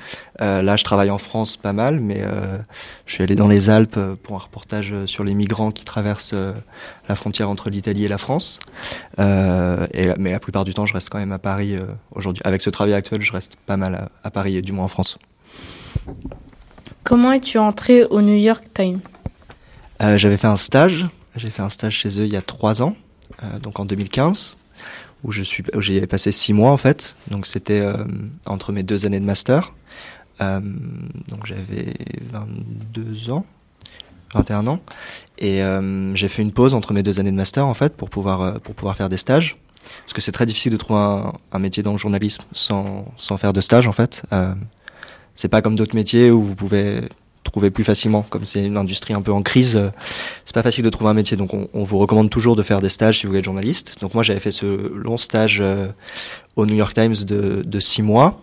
Euh, là, je travaille en France pas mal, mais je suis allé dans les Alpes pour un reportage sur les migrants qui traversent la frontière entre l'Italie et la France. Mais la plupart du temps, je reste quand même à Paris aujourd'hui. Avec ce travail actuel, je reste pas mal à, Paris, du moins en France. Comment es-tu entré au New York Times? Euh, J'avais fait un stage. J'ai fait un stage chez eux il y a trois ans, euh, donc en 2015, où je suis, j'y ai passé six mois en fait. Donc c'était euh, entre mes deux années de master. Donc j'avais 22 ans, 21 ans, et j'ai fait une pause entre mes deux années de master en fait pour pouvoir pour pouvoir faire des stages. Parce que c'est très difficile de trouver un, métier dans le journalisme sans, sans faire de stage en fait. C'est pas comme d'autres métiers où vous pouvez trouver plus facilement. Comme c'est une industrie un peu en crise, euh, c'est pas facile de trouver un métier. Donc on, vous recommande toujours de faire des stages si vous être journaliste. Donc moi j'avais fait ce long stage euh, au New York Times de, de six mois,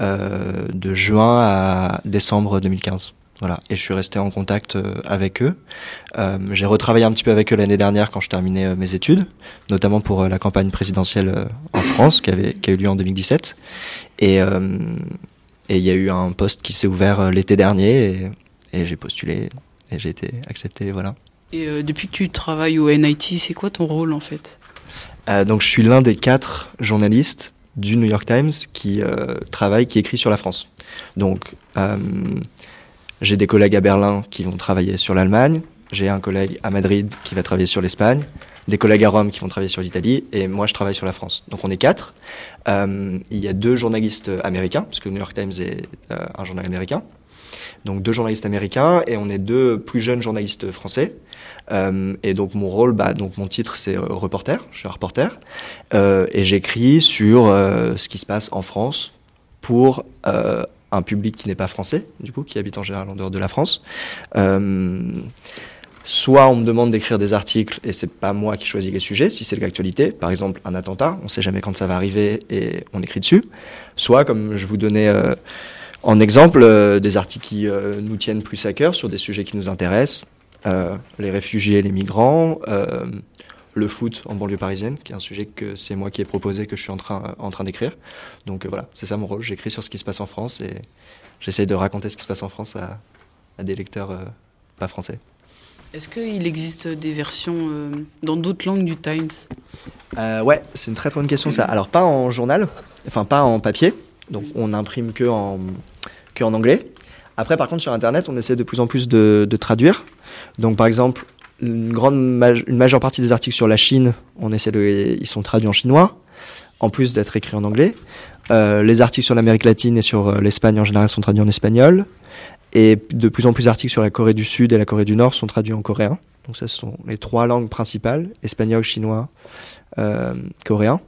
euh, de juin à décembre 2015. Voilà, et je suis resté en contact euh, avec eux. J'ai retravaillé un petit peu avec eux l'année dernière quand je terminais mes études, notamment pour la campagne présidentielle en France qui, avait, qui a eu lieu en 2017. Et et il y a eu un poste qui s'est ouvert euh, l'été dernier et, et j'ai postulé et j'ai été accepté, voilà. Et euh, depuis que tu travailles au NIT, c'est quoi ton rôle en fait? Euh, donc je suis l'un des quatre journalistes du New York Times qui euh, travaille, qui écrit sur la France. Donc j'ai des collègues à Berlin qui vont travailler sur l'Allemagne, j'ai un collègue à Madrid qui va travailler sur l'Espagne, des collègues à Rome qui vont travailler sur l'Italie et moi je travaille sur la France. Donc on est quatre. Euh, il y a deux journalistes américains, parce que le New York Times est euh, un journal américain. donc deux journalistes américains et on est deux plus jeunes journalistes français. Euh, et donc mon rôle, bah, donc mon titre c'est reporter, je suis un reporter, et j'écris sur ce qui se passe en France pour un public qui n'est pas français, du coup, qui habite en général en dehors de la France. Soit on me demande d'écrire des articles et c'est pas moi qui choisis les sujets, si c'est de l'actualité, par exemple un attentat, on sait jamais quand ça va arriver et on écrit dessus. Soit, comme je vous donnais euh, en exemple, euh, des articles qui euh, nous tiennent plus à cœur sur des sujets qui nous intéressent, euh, les réfugiés, les migrants, euh, le foot en banlieue parisienne, qui est un sujet que c'est moi qui ai proposé, que je suis en train, en train d'écrire. Donc euh, voilà, c'est ça mon rôle, j'écris sur ce qui se passe en France et j'essaye de raconter ce qui se passe en France à, à des lecteurs euh, pas français. Est-ce qu'il existe des versions euh, dans d'autres langues du Times? Euh, ouais, c'est une très bonne question ça. Alors pas en journal, enfin pas en papier, donc on imprime que en, que en anglais. Après par contre sur internet on essaie de plus en plus de, traduire. Donc par exemple une grande une majeure partie des articles sur la Chine, on essaie ils sont traduits en chinois, en plus d'être écrits en anglais. Euh, les articles sur l'Amérique latine et sur euh, l'Espagne en général sont traduits en espagnol. Et de plus en plus d'articles sur la Corée du Sud et la Corée du Nord sont traduits en coréen. Donc ça, ce sont les trois langues principales, espagnol, chinois, euh, coréen.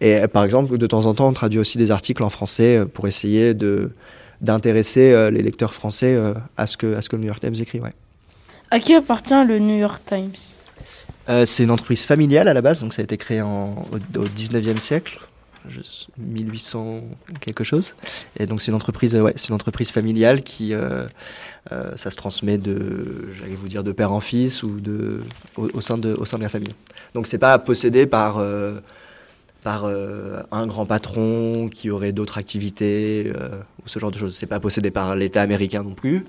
Et euh, par exemple, de temps en temps, on traduit aussi des articles en français euh, pour essayer de d'intéresser euh, les lecteurs français à ce que à ce que le New York Times écrit. Ouais. À qui appartient le New York Times? Euh, c'est une entreprise familiale à la base, donc ça a été créé en, au, au 19e siècle, 1800 quelque chose. Et donc c'est une entreprise, euh, ouais, c'est une entreprise familiale qui, euh, euh, ça se transmet de, j'allais vous dire, de père en fils ou de, au, sein de, au sein de la famille. Donc c'est pas possédé par, par un grand patron qui aurait d'autres activités ou ce genre de choses. C'est pas possédé par l'État américain non plus.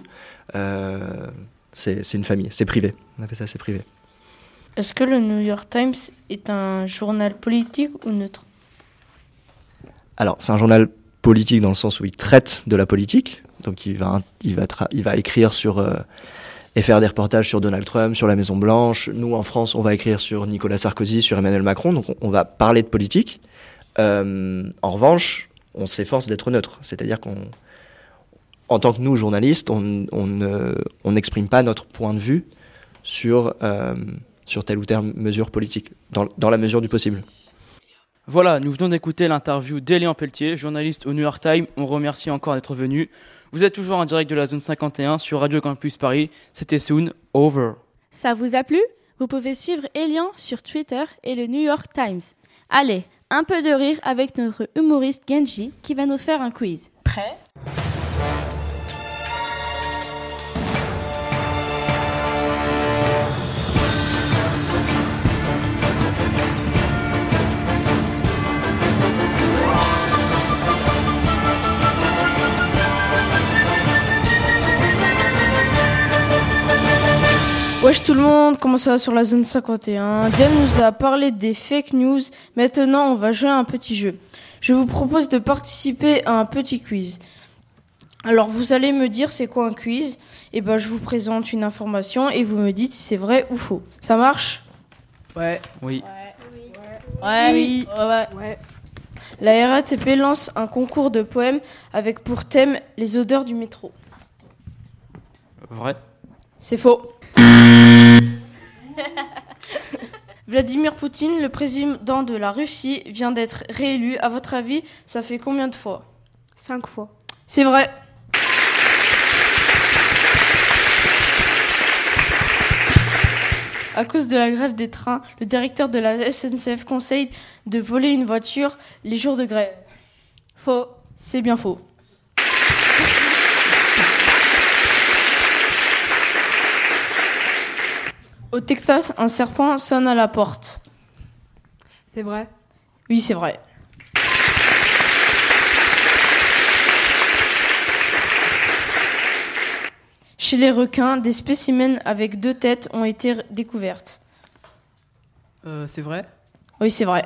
C'est une famille, c'est privé. On appelle ça, c'est privé. Est-ce que le New York Times est un journal politique ou neutre? Alors, c'est un journal politique dans le sens où il traite de la politique. Donc, il va, il va, il va écrire sur euh, et faire des reportages sur Donald Trump, sur la Maison Blanche. Nous, en France, on va écrire sur Nicolas Sarkozy, sur Emmanuel Macron. Donc, on, va parler de politique. Euh, en revanche, on s'efforce d'être neutre. C'est-à-dire qu'on, en tant que nous, journalistes, on on n'exprime pas notre point de vue sur, euh, sur telle ou telle mesure politique, dans, dans la mesure du possible. Voilà, nous venons d'écouter l'interview d'Elian Pelletier, journaliste au New York Times. On remercie encore d'être venu. Vous êtes toujours en direct de la zone 51 sur Radio Campus Paris. C'était Soon Over. Ça vous a plu? Vous pouvez suivre Elian sur Twitter et le New York Times. Allez, un peu de rire avec notre humoriste Genji qui va nous faire un quiz. Prêt? Wesh tout le monde, comment ça va sur la zone 51 Diane nous a parlé des fake news, maintenant on va jouer à un petit jeu. Je vous propose de participer à un petit quiz. Alors vous allez me dire c'est quoi un quiz? Et ben je vous présente une information et vous me dites si c'est vrai ou faux. Ça marche? Ouais. Oui. Ouais, oui. ouais. La RATP lance un concours de poèmes avec pour thème les odeurs du métro. Vrai. C'est faux. <laughs> Vladimir Poutine, le président de la Russie, vient d'être réélu. À votre avis, ça fait combien de fois? Cinq fois. C'est vrai. À cause de la grève des trains, le directeur de la SNCF conseille de voler une voiture les jours de grève. Faux. C'est bien faux. Au Texas, un serpent sonne à la porte. C'est vrai? Oui, c'est vrai. Chez les requins, des spécimens avec deux têtes ont été découvertes. Euh, c'est vrai? Oui, c'est vrai.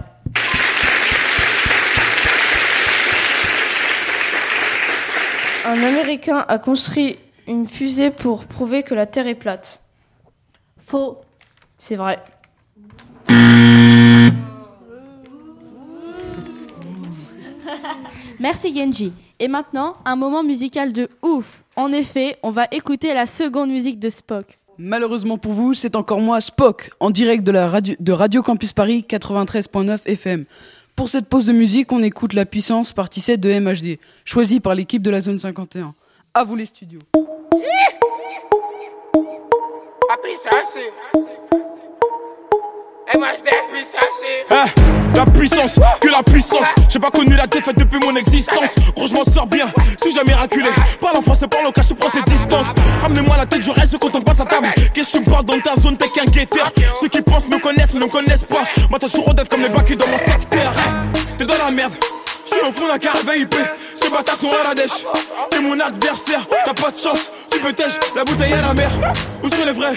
Un Américain a construit une fusée pour prouver que la Terre est plate. Faux. C'est vrai. <laughs> Merci Genji. Et maintenant, un moment musical de ouf. En effet, on va écouter la seconde musique de Spock. Malheureusement pour vous, c'est encore moi, Spock, en direct de, la radio, de Radio Campus Paris 93.9 FM. Pour cette pause de musique, on écoute la puissance partie 7 de MHD, choisie par l'équipe de la zone 51. À vous les studios. Eh, la puissance, que la puissance. J'ai pas connu la défaite depuis mon existence. Gros, je m'en sors bien, si j'ai miraculé. Parle en français, parle au cas, je prends tes distances. Ramenez-moi la tête, je reste quand on passe à table. Qu'est-ce que tu me parles dans ta zone, t'es qu'un guetteur. Ceux qui pensent me connaissent, ne me connaissent pas. T'as toujours d'être comme les bacs dans mon secteur. T'es dans la merde. Je suis au fond d'un carré VIP, ces bâtards sont à la dèche. T'es mon adversaire, t'as pas de chance, tu peux tèche, la bouteille à la mer. Où sont les vrais?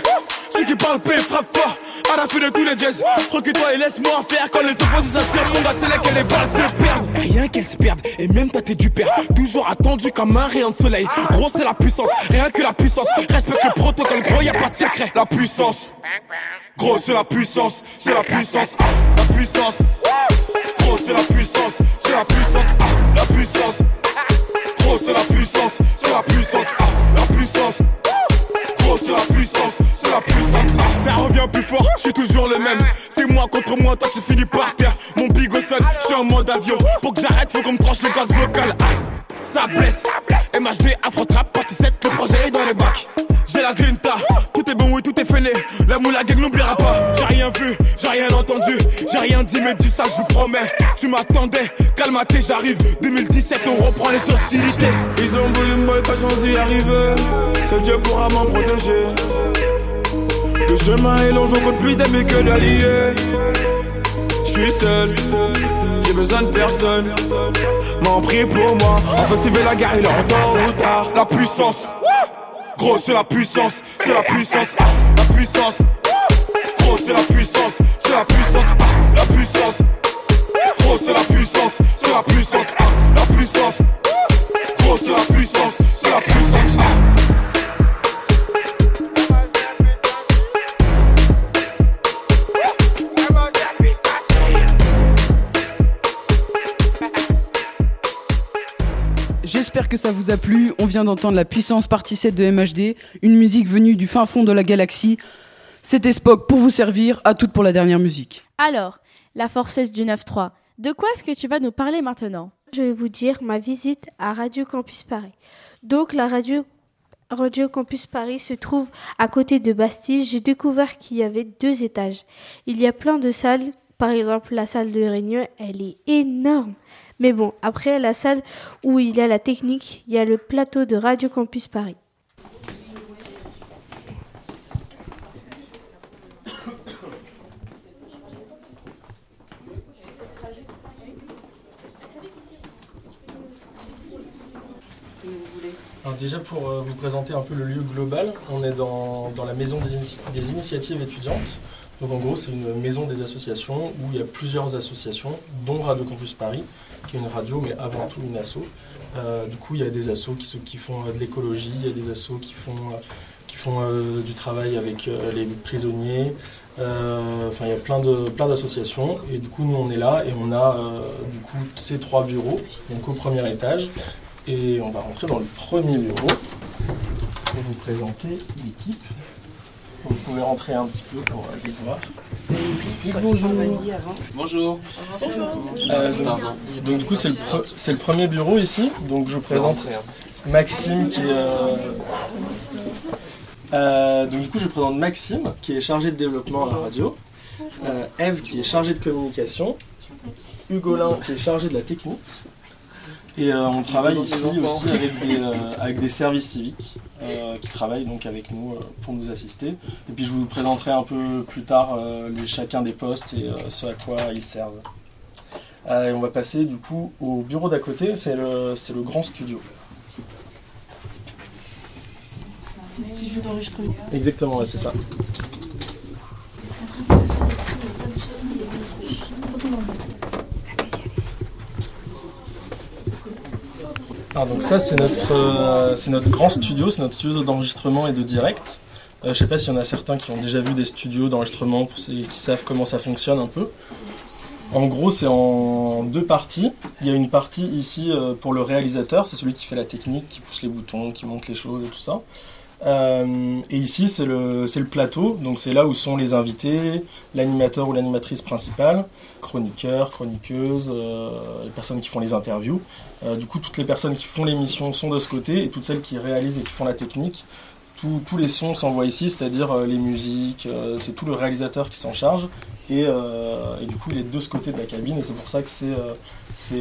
Ceux qui parlent paix, frappe fort, à la fin de tous les jazz. Recule-toi et laisse-moi faire quand les opposés s'attirent. Mon gars, c'est là que les balles se perdent. Rien qu'elles se perdent, et même ta tête du père. Toujours attendu comme un rayon de soleil. Gros, c'est la puissance, rien que la puissance. Respecte le protocole, gros, y a pas de secret. La puissance. Gros, c'est la puissance, c'est la puissance, la puissance. C'est la puissance, c'est la puissance, ah, la puissance. Gros, c'est la puissance, c'est la puissance, ah, la puissance. Gros, c'est la puissance, c'est la puissance, ah, ça revient plus fort, je suis toujours le même. C'est moi contre moi, toi tu finis par terre. Mon big au sol, je suis en mode avion. Pour que j'arrête, faut qu'on me tranche le gaz vocal, ah, ça blesse. MHD, Afro Trap, partie 7, le projet est dans les bacs. J'ai la grinta, tout est bon, oui, tout est fêlé. La moula gang n'oubliera pas. J'ai rien vu, j'ai rien entendu, j'ai rien dit, mais du ça, je vous promets. Tu m'attendais, calmaté, j'arrive. 2017, on reprend les hostilités. Ils ont voulu me boycotter sans y arriver. Seul Dieu pourra m'en protéger. Le chemin est long, j'en compte plus d'amis que d'alliés. Suis seul, j'ai besoin de personne. M'en prie pour moi, enfin veut la guerre, il est tôt ou tard. La puissance. Gros, c'est la puissance, c'est la puissance, la puissance. Gros, c'est la puissance, c'est la puissance, la puissance. Gros, c'est la puissance, c'est la puissance, la puissance. Gros, c'est la puissance, c'est la puissance, J'espère que ça vous a plu. On vient d'entendre la puissance partie 7 de MHD, une musique venue du fin fond de la galaxie. C'était Spock pour vous servir, à toute pour la dernière musique. Alors, la forceuse du 9-3, de quoi est-ce que tu vas nous parler maintenant? Je vais vous dire ma visite à Radio Campus Paris. Donc la radio, radio Campus Paris se trouve à côté de Bastille. J'ai découvert qu'il y avait deux étages. Il y a plein de salles. Par exemple, la salle de réunion, elle est énorme. Mais bon, après la salle où il y a la technique, il y a le plateau de Radio Campus Paris. Alors déjà pour euh, vous présenter un peu le lieu global, on est dans, dans la maison des, des initiatives étudiantes. Donc en gros c'est une maison des associations où il y a plusieurs associations, dont Radio Campus Paris, qui est une radio mais avant tout une asso. Euh, du coup il y a des assos qui, font euh, de l'écologie, il y a des assos qui font, euh, qui font du travail avec les prisonniers. Enfin il y a plein de plein d'associations et du coup nous on est là et on a du coup ces trois bureaux donc au premier étage et on va rentrer dans le premier bureau pour vous présenter l'équipe. Vous pouvez rentrer un petit peu pour aller voir. Bonjour. Bonjour. Euh, donc, donc, du coup c'est le, pre- le premier bureau ici. Donc je vous présente Maxime qui est... euh, euh, donc du coup je vous présente Maxime qui est chargé de développement à la radio. Euh, Eve qui est chargée de communication. Hugolin qui est chargé de la technique. Et euh, on travaille ici aussi avec des, euh, avec des services civiques euh, qui travaillent donc avec nous euh, pour nous assister. Et puis je vous présenterai un peu plus tard euh, les- chacun des postes et euh, ce à quoi ils servent. Euh, et on va passer du coup au bureau d'à côté, c'est le, c'est le grand studio. Studio d'enregistrement. Exactement, ouais, c'est ça. Ah, donc ça c'est notre, euh, notre grand studio, c'est notre studio d'enregistrement et de direct. Euh, je sais pas s'il y en a certains qui ont déjà vu des studios d'enregistrement pour ceux qui savent comment ça fonctionne un peu. En gros, c'est en deux parties. Il y a une partie ici euh, pour le réalisateur, c'est celui qui fait la technique, qui pousse les boutons, qui monte les choses et tout ça. Euh, et ici, c'est le, le plateau, donc c'est là où sont les invités, l'animateur ou l'animatrice principale, chroniqueurs, chroniqueuses, euh, les personnes qui font les interviews. Euh, du coup, toutes les personnes qui font l'émission sont de ce côté, et toutes celles qui réalisent et qui font la technique, tous- tous les sons s'envoient ici, c'est-à-dire euh, les musiques, c'est tout le réalisateur qui s'en charge, et, et du coup, il est de ce côté de la cabine, et c'est pour ça que c'est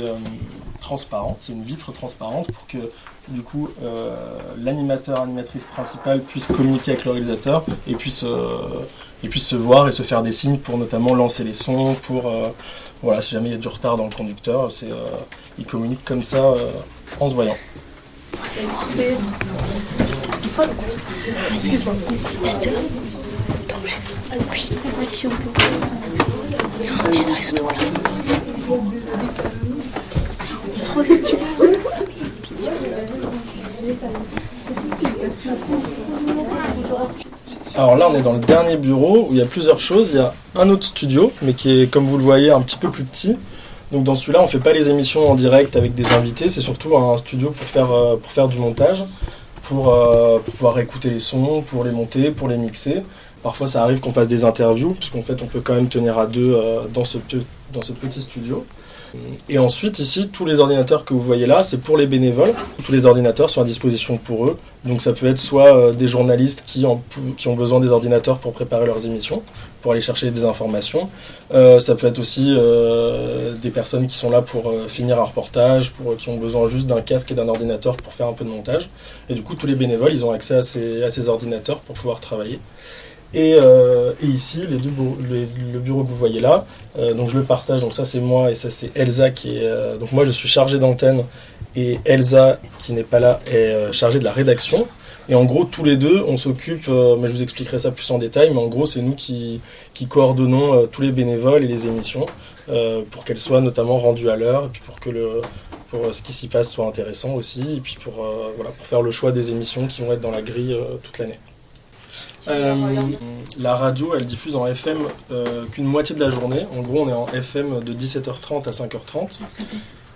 transparent, c'est une vitre transparente pour que du coup euh, l'animateur, animatrice principale puisse communiquer avec le réalisateur et puisse, euh, et puisse se voir et se faire des signes pour notamment lancer les sons, pour euh, voilà, si jamais il y a du retard dans le conducteur, c'est, euh, il communique comme ça euh, en se voyant. C'est. Excuse-moi. J'ai dans les autocollants. Alors là, on est dans le dernier bureau où il y a plusieurs choses. Il y a un autre studio, mais qui est, comme vous le voyez, un petit peu plus petit. Donc dans celui-là, on fait pas les émissions en direct avec des invités. C'est surtout un studio pour faire, euh, pour faire du montage, pour, euh, pour pouvoir écouter les sons, pour les monter, pour les mixer. Parfois, ça arrive qu'on fasse des interviews, puisqu'en fait, on peut quand même tenir à deux euh, dans, ce, dans ce petit studio. Et ensuite, ici, tous les ordinateurs que vous voyez là, c'est pour les bénévoles. Tous les ordinateurs sont à disposition pour eux. Donc ça peut être soit euh, des journalistes qui, ont besoin des ordinateurs pour préparer leurs émissions, pour aller chercher des informations. Euh, ça peut être aussi euh, des personnes qui sont là pour finir un reportage, pour, qui ont besoin juste d'un casque et d'un ordinateur pour faire un peu de montage. Et du coup, tous les bénévoles, ils ont accès à ces ordinateurs pour pouvoir travailler. Et, euh, et ici, les deux les- le bureau que vous voyez là, euh, donc je le partage, donc ça c'est moi et ça c'est Elsa qui est... euh, donc moi je suis chargé d'antenne et Elsa qui n'est pas là est euh, chargée de la rédaction. Et en gros tous les deux on s'occupe, euh, mais je vous expliquerai ça plus en détail, mais en gros c'est nous qui, qui coordonnons euh, tous les bénévoles et les émissions pour qu'elles soient notamment rendues à l'heure et puis pour que le, pour ce qui s'y passe soit intéressant aussi et puis pour, voilà, pour faire le choix des émissions qui vont être dans la grille toute l'année. Euh, la radio, elle diffuse en FM euh, qu'une moitié de la journée. En gros, on est en FM de 17h30 à 5h30.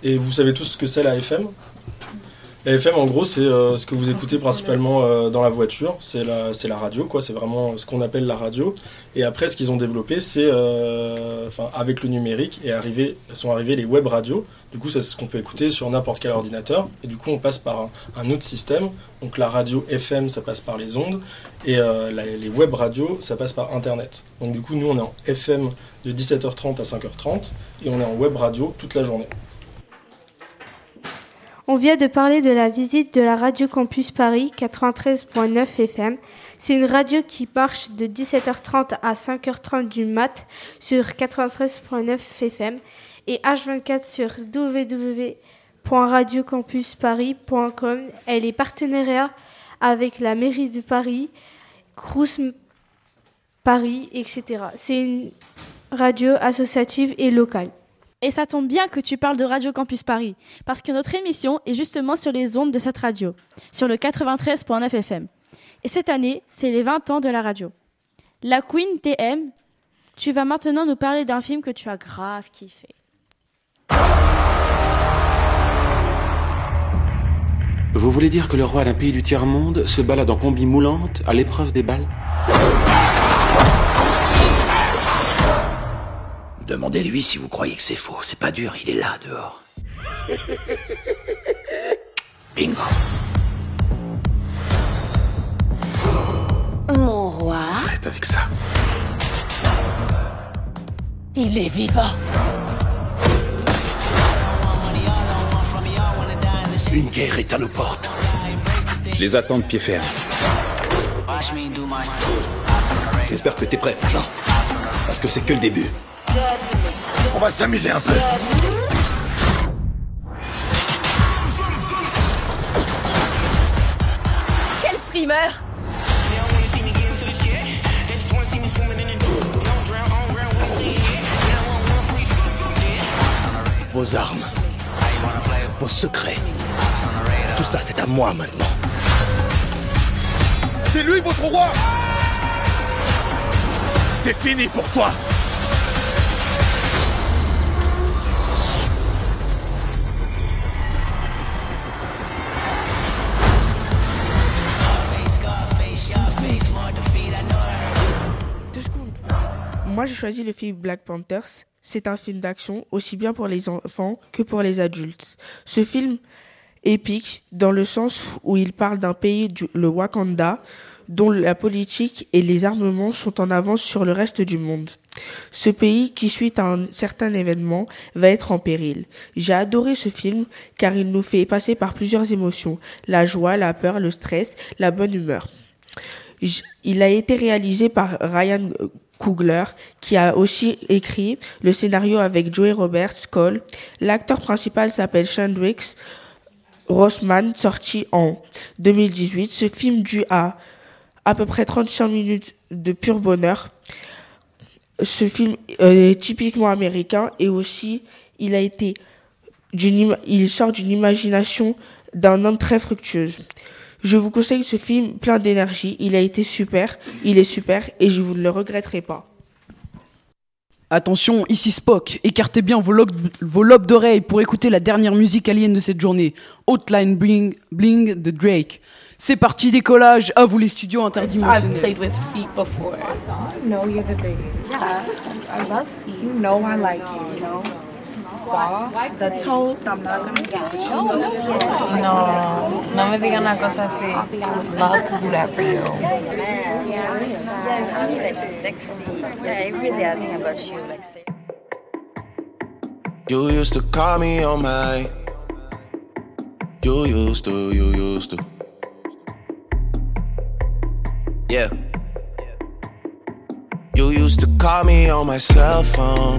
Et vous savez tous ce que c'est la FM FM, en gros, c'est euh, ce que vous écoutez principalement euh, dans la voiture. C'est la, c'est la radio, quoi. C'est vraiment ce qu'on appelle la radio. Et après, ce qu'ils ont développé, c'est, euh, avec le numérique, et arrivé, sont arrivés les web radios. Du coup, c'est ce qu'on peut écouter sur n'importe quel ordinateur. Et du coup, on passe par un, autre système. Donc, la radio FM, ça passe par les ondes. Et euh, les web radios, ça passe par Internet. Donc, du coup, nous, on est en FM de 17h30 à 5h30. Et on est en web radio toute la journée. On vient de parler de la visite de la Radio Campus Paris 93.9 FM. C'est une radio qui marche de 17h30 à 5h30 du mat sur 93.9 FM et H24 sur www.radiocampusparis.com. Elle est partenariat avec la mairie de Paris, Crous Paris, etc. C'est une radio associative et locale. Et ça tombe bien que tu parles de Radio Campus Paris, parce que notre émission est justement sur les ondes de cette radio, sur le 93.9 FM. Et cette année, c'est les 20 ans de la radio. La Queen TM, tu vas maintenant nous parler d'un film que tu as grave kiffé. Vous voulez dire que le roi d'un pays du tiers-monde se balade en combi moulante à l'épreuve des balles? Demandez-lui si vous croyez que c'est faux. C'est pas dur, il est là, dehors. <laughs> Bingo. Mon roi, Arrête avec ça. il est vivant. Une guerre est à nos portes. Je les attends de pied ferme. J'espère que t'es prêt, Jean. Parce que c'est que le début. On va s'amuser un peu. Quel frimeur Vos armes, vos secrets, tout ça c'est à moi maintenant. C'est lui votre roi. C'est fini pour toi choisi le film Black Panthers. C'est un film d'action, aussi bien pour les enfants que pour les adultes. Ce film épique dans le sens où il parle d'un pays, le Wakanda, dont la politique et les armements sont en avance sur le reste du monde. Ce pays, qui suite à un certain événement, va être en péril. J'ai adoré ce film car il nous fait passer par plusieurs émotions, la joie, la peur, le stress, la bonne humeur. Il a été réalisé par Ryan Coogler, qui a aussi écrit le scénario avec Joey Roberts Cole. L'acteur principal s'appelle Shandrix Rossman, sorti en 2018. Ce film dû à à peu près 35 minutes de pur bonheur. Ce film est typiquement américain et aussi il il sort d'une imagination d'un homme très fructueuse. Je vous conseille ce film plein d'énergie. Il a été super, il est super et je vous ne le regretterai pas. Attention, ici Spock, écartez bien vos, vos lobes d'oreilles pour écouter la dernière musique alien de cette journée, Hotline Bling, Bling de Drake. C'est parti, décollage, à vous les studios interdimensionnels. I've played with feet before. No, you're the biggest. Yeah, I love feet. You know I like you, you know? Saw the toes, I'm not gonna get you. No, no me digan una cosa así. Love to do that for you. Yeah, yeah, like sexy. Yeah, really, I think about you, like sexy. You used to call me on my. You used to, you used to. Yeah. You used to call me on my cell phone.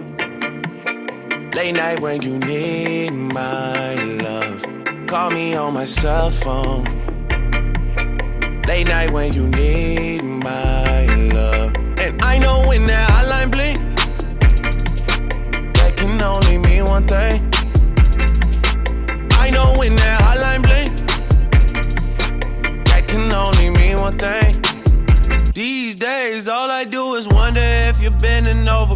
Late night when you need my love. Call me on my cell phone. Late night when you need my love. And I know when that hotline blink, that can only mean one thing. I know when that hotline blink, that can only mean one thing. These days, all I do is wonder if you're bending over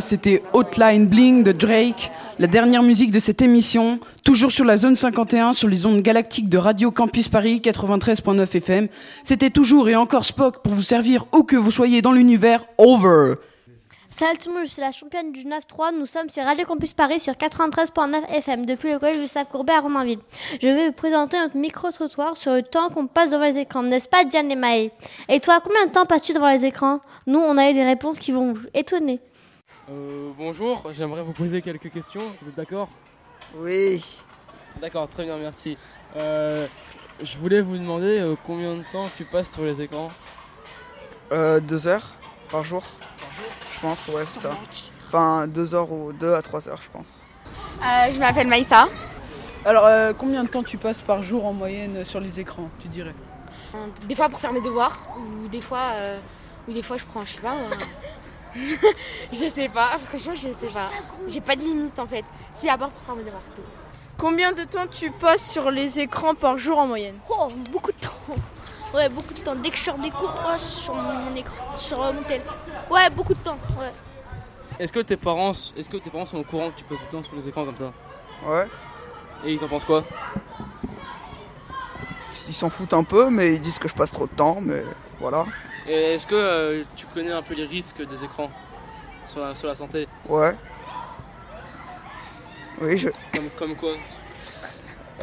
C'était Hotline Bling de Drake, la dernière musique de cette émission, toujours sur la zone 51, sur les ondes galactiques de Radio Campus Paris 93.9 FM. C'était toujours et encore Spock pour vous servir où que vous soyez dans l'univers. Over. Salut tout le monde, je suis la championne du 9-3. Nous sommes sur Radio Campus Paris sur 93.9 FM depuis le collège Gustave Courbet à Romainville. Je vais vous présenter notre micro-trottoir sur le temps qu'on passe devant les écrans, n'est-ce pas Diane Lemaille Et toi, combien de temps passes-tu devant les écrans? Nous, on a eu des réponses qui vont vous étonner. Euh, bonjour, j'aimerais vous poser quelques questions, vous êtes d'accord? Oui. D'accord, très bien, merci. Euh, je voulais vous demander euh, combien de temps tu passes sur les écrans? Euh, deux heures par jour. Je pense, ouais, c'est ça. Enfin, deux heures ou deux à trois heures, je pense. Euh, je m'appelle Maïssa. Alors, euh, combien de temps tu passes par jour en moyenne sur les écrans, tu dirais? Des fois pour faire mes devoirs, ou des fois, euh, ou des fois je prends, je sais pas. <laughs> je sais pas, franchement je sais pas. J'ai pas de limite en fait. Si à part pour faire mes devoirs, c'est tout. Combien de temps tu passes sur les écrans par jour en moyenne? Oh, beaucoup de temps. Ouais, beaucoup de temps. Dès que je sors des cours, oh, sur mon écran, sur euh, mon tel. Ouais, beaucoup de temps. Ouais. Est-ce que tes parents, est-ce que tes parents sont au courant que tu passes tout le temps sur les écrans comme ça? Ouais. Et ils en pensent quoi? Ils s'en foutent un peu, mais ils disent que je passe trop de temps, mais voilà. Et est-ce que euh, tu connais un peu les risques des écrans sur la, sur la santé? Ouais. Oui, je. Comme, comme quoi?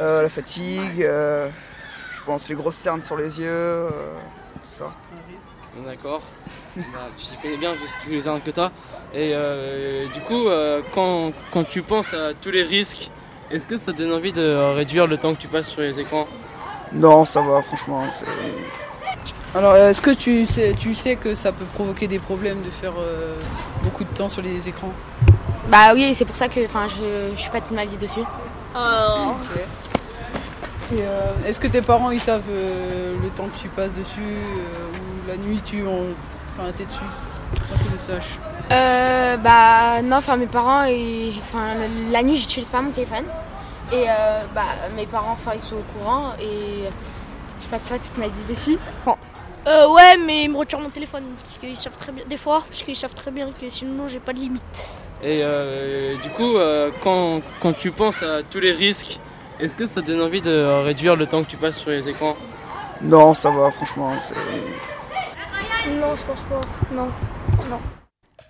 Euh, la fatigue, euh, je pense les grosses cernes sur les yeux, tout ça. D'accord. <laughs> Bah, tu t'y connais bien vu tous les armes que tu as. Et du coup, quand, quand tu penses à tous les risques, est-ce que ça te donne envie de réduire le temps que tu passes sur les écrans? Non, ça va, franchement. c'est- Alors, euh, est-ce que tu sais, tu sais que ça peut provoquer des problèmes de faire euh, beaucoup de temps sur les écrans? Bah oui, c'est pour ça que enfin, je, je suis pas toute ma vie dessus. Oh. Euh, Est-ce que tes parents ils savent euh, le temps que tu passes dessus euh, ou la nuit tu en... enfin, t'es dessus? Sans qu'ils le sachent Euh, bah non, enfin mes parents, et, enfin la, nuit j'utilise pas mon téléphone. Et euh, bah mes parents, enfin ils sont au courant et je passe pas toute ma vie dessus. Euh, ouais, mais ils me retirent mon téléphone parce qu'ils savent très bien, des fois, parce qu'ils savent très bien que sinon j'ai pas de limite. Et euh, du coup, euh, quand, quand tu penses à tous les risques, est-ce que ça te donne envie de réduire le temps que tu passes sur les écrans? Non, ça va, franchement. c'est- Non, je pense pas. Non, non.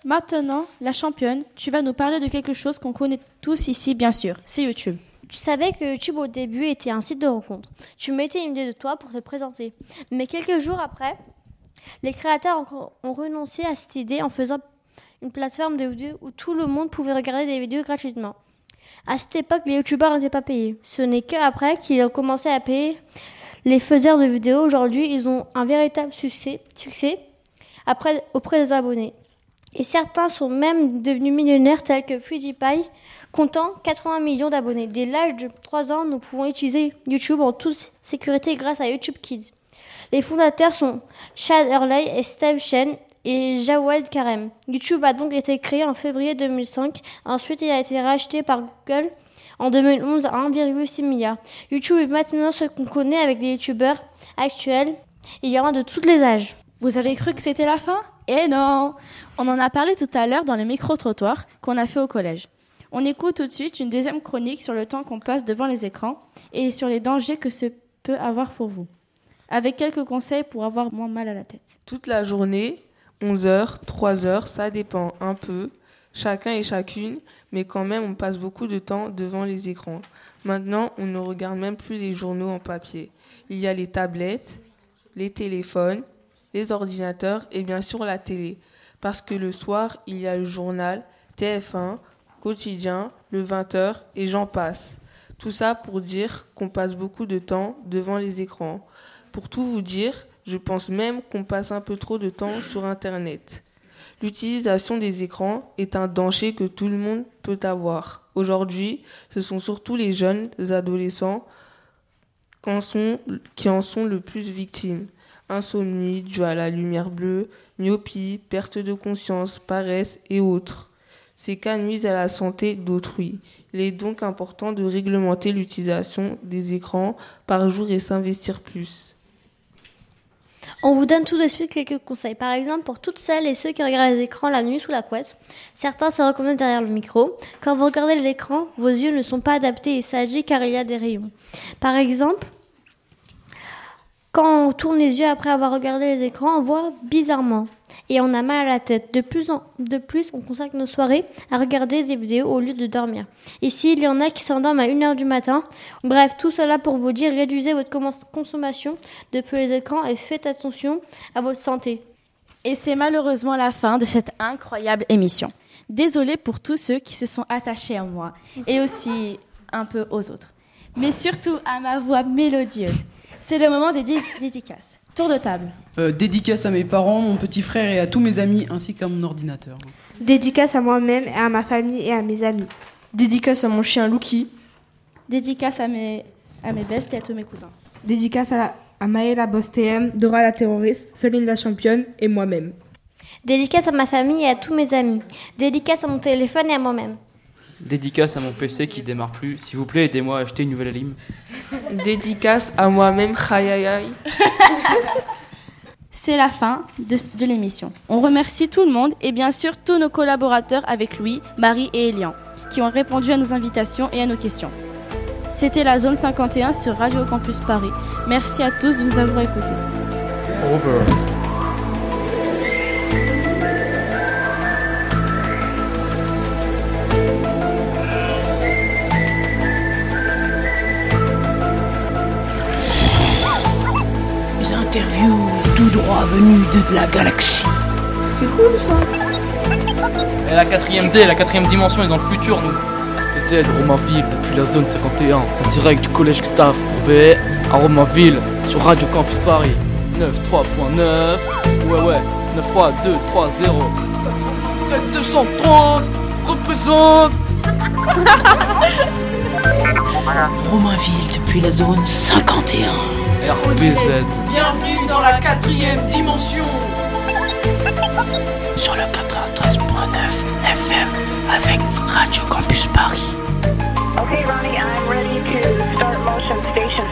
Maintenant, la championne, tu vas nous parler de quelque chose qu'on connaît tous ici, bien sûr. C'est YouTube. Tu savais que YouTube au début était un site de rencontre. Tu mettais une idée de toi pour te présenter. Mais quelques jours après, les créateurs ont- renoncé à cette idée en faisant une plateforme de vidéos où tout le monde pouvait regarder des vidéos gratuitement. À cette époque, les youtubeurs n'étaient pas payés. Ce n'est qu'après qu'ils ont commencé à payer les faiseurs de vidéos. Aujourd'hui, ils ont un véritable succès, auprès des abonnés. Et certains sont même devenus millionnaires tels que PewDiePie, comptant 80 millions d'abonnés. Dès l'âge de 3 ans, nous pouvons utiliser YouTube en toute sécurité grâce à YouTube Kids. Les fondateurs sont Chad Hurley et Steve Chen et Jawed Karem. YouTube a donc été créé en février 2005. Ensuite, il a été racheté par Google en 2011 à 1,6 milliard. YouTube est maintenant ce qu'on connaît avec des YouTubeurs actuels. Il y en a de tous les âges. Vous avez cru que c'était la fin? Eh non On en a parlé tout à l'heure dans le micro-trottoir qu'on a fait au collège. On écoute tout de suite une deuxième chronique sur le temps qu'on passe devant les écrans et sur les dangers que ce peut avoir pour vous. Avec quelques conseils pour avoir moins mal à la tête. Toute la journée, 11 heures, 3 heures, ça dépend un peu, chacun et chacune, mais quand même on passe beaucoup de temps devant les écrans. Maintenant, on ne regarde même plus les journaux en papier. Il y a les tablettes, les téléphones, les ordinateurs et bien sûr la télé. Parce que le soir, il y a le journal, TF1, quotidien, le 20h et j'en passe. Tout ça pour dire qu'on passe beaucoup de temps devant les écrans. Pour tout vous dire, je pense même qu'on passe un peu trop de temps sur Internet. L'utilisation des écrans est un danger que tout le monde peut avoir. Aujourd'hui, ce sont surtout les jeunes adolescents qu'en sont- qui en sont le plus victimes. Insomnie due à la lumière bleue, myopie, perte de conscience, paresse et autres. Ces cas nuisent à la santé d'autrui. Il est donc important de réglementer l'utilisation des écrans par jour et s'investir plus. On vous donne tout de suite quelques conseils. Par exemple, pour toutes celles et ceux qui regardent les écrans la nuit sous la couette, certains se reconnaissent derrière le micro. Quand vous regardez l'écran, vos yeux ne sont pas adaptés et sagis car il y a des rayons. Par exemple, quand on tourne les yeux après avoir regardé les écrans, on voit bizarrement et on a mal à la tête. De plus en de plus, on consacre nos soirées à regarder des vidéos au lieu de dormir. Ici, il y en a qui s'endorment à 1h du matin. Bref, tout cela pour vous dire réduisez votre consommation depuis les écrans et faites attention à votre santé. Et c'est malheureusement la fin de cette incroyable émission. Désolée pour tous ceux qui se sont attachés à moi et aussi un peu aux autres. Mais surtout à ma voix mélodieuse. C'est le moment des dé- dédicaces. Tour de table. Euh, dédicace à mes parents, mon petit frère et à tous mes amis, ainsi qu'à mon ordinateur. Dédicace à moi-même et à ma famille et à mes amis. Dédicace à mon chien Lucky. Dédicace à mes, à mes bestes et à tous mes cousins. Dédicace à, à Maëla Bostem, Dora la terroriste, Céline la championne et moi-même. Dédicace à ma famille et à tous mes amis. Dédicace à mon téléphone et à moi-même. Dédicace à mon PC qui démarre plus. S'il vous plaît, aidez-moi à acheter une nouvelle alim. Dédicace à moi-même, Khayayay. <laughs> C'est la fin de, de l'émission. On remercie tout le monde et bien sûr tous nos collaborateurs avec Louis, Marie et Elian qui ont répondu à nos invitations et à nos questions. C'était la zone 51 sur Radio Campus Paris. Merci à tous de nous avoir écoutés. Over. Droit venues de la galaxie. C'est cool ça. Et la quatrième D, la quatrième dimension est dans le futur, nous. RPZ, Romainville, depuis la zone 51, en direct du collège Gustave Courbet, à Romainville, sur Radio Campus Paris. 93.9, ouais ouais, 93230. 7230, représente <laughs> Romainville depuis la zone 51. Bienvenue dans la quatrième dimension. Sur le 93.9 FM avec Radio Campus Paris. Okay, Ronnie, I'm ready to start motion station.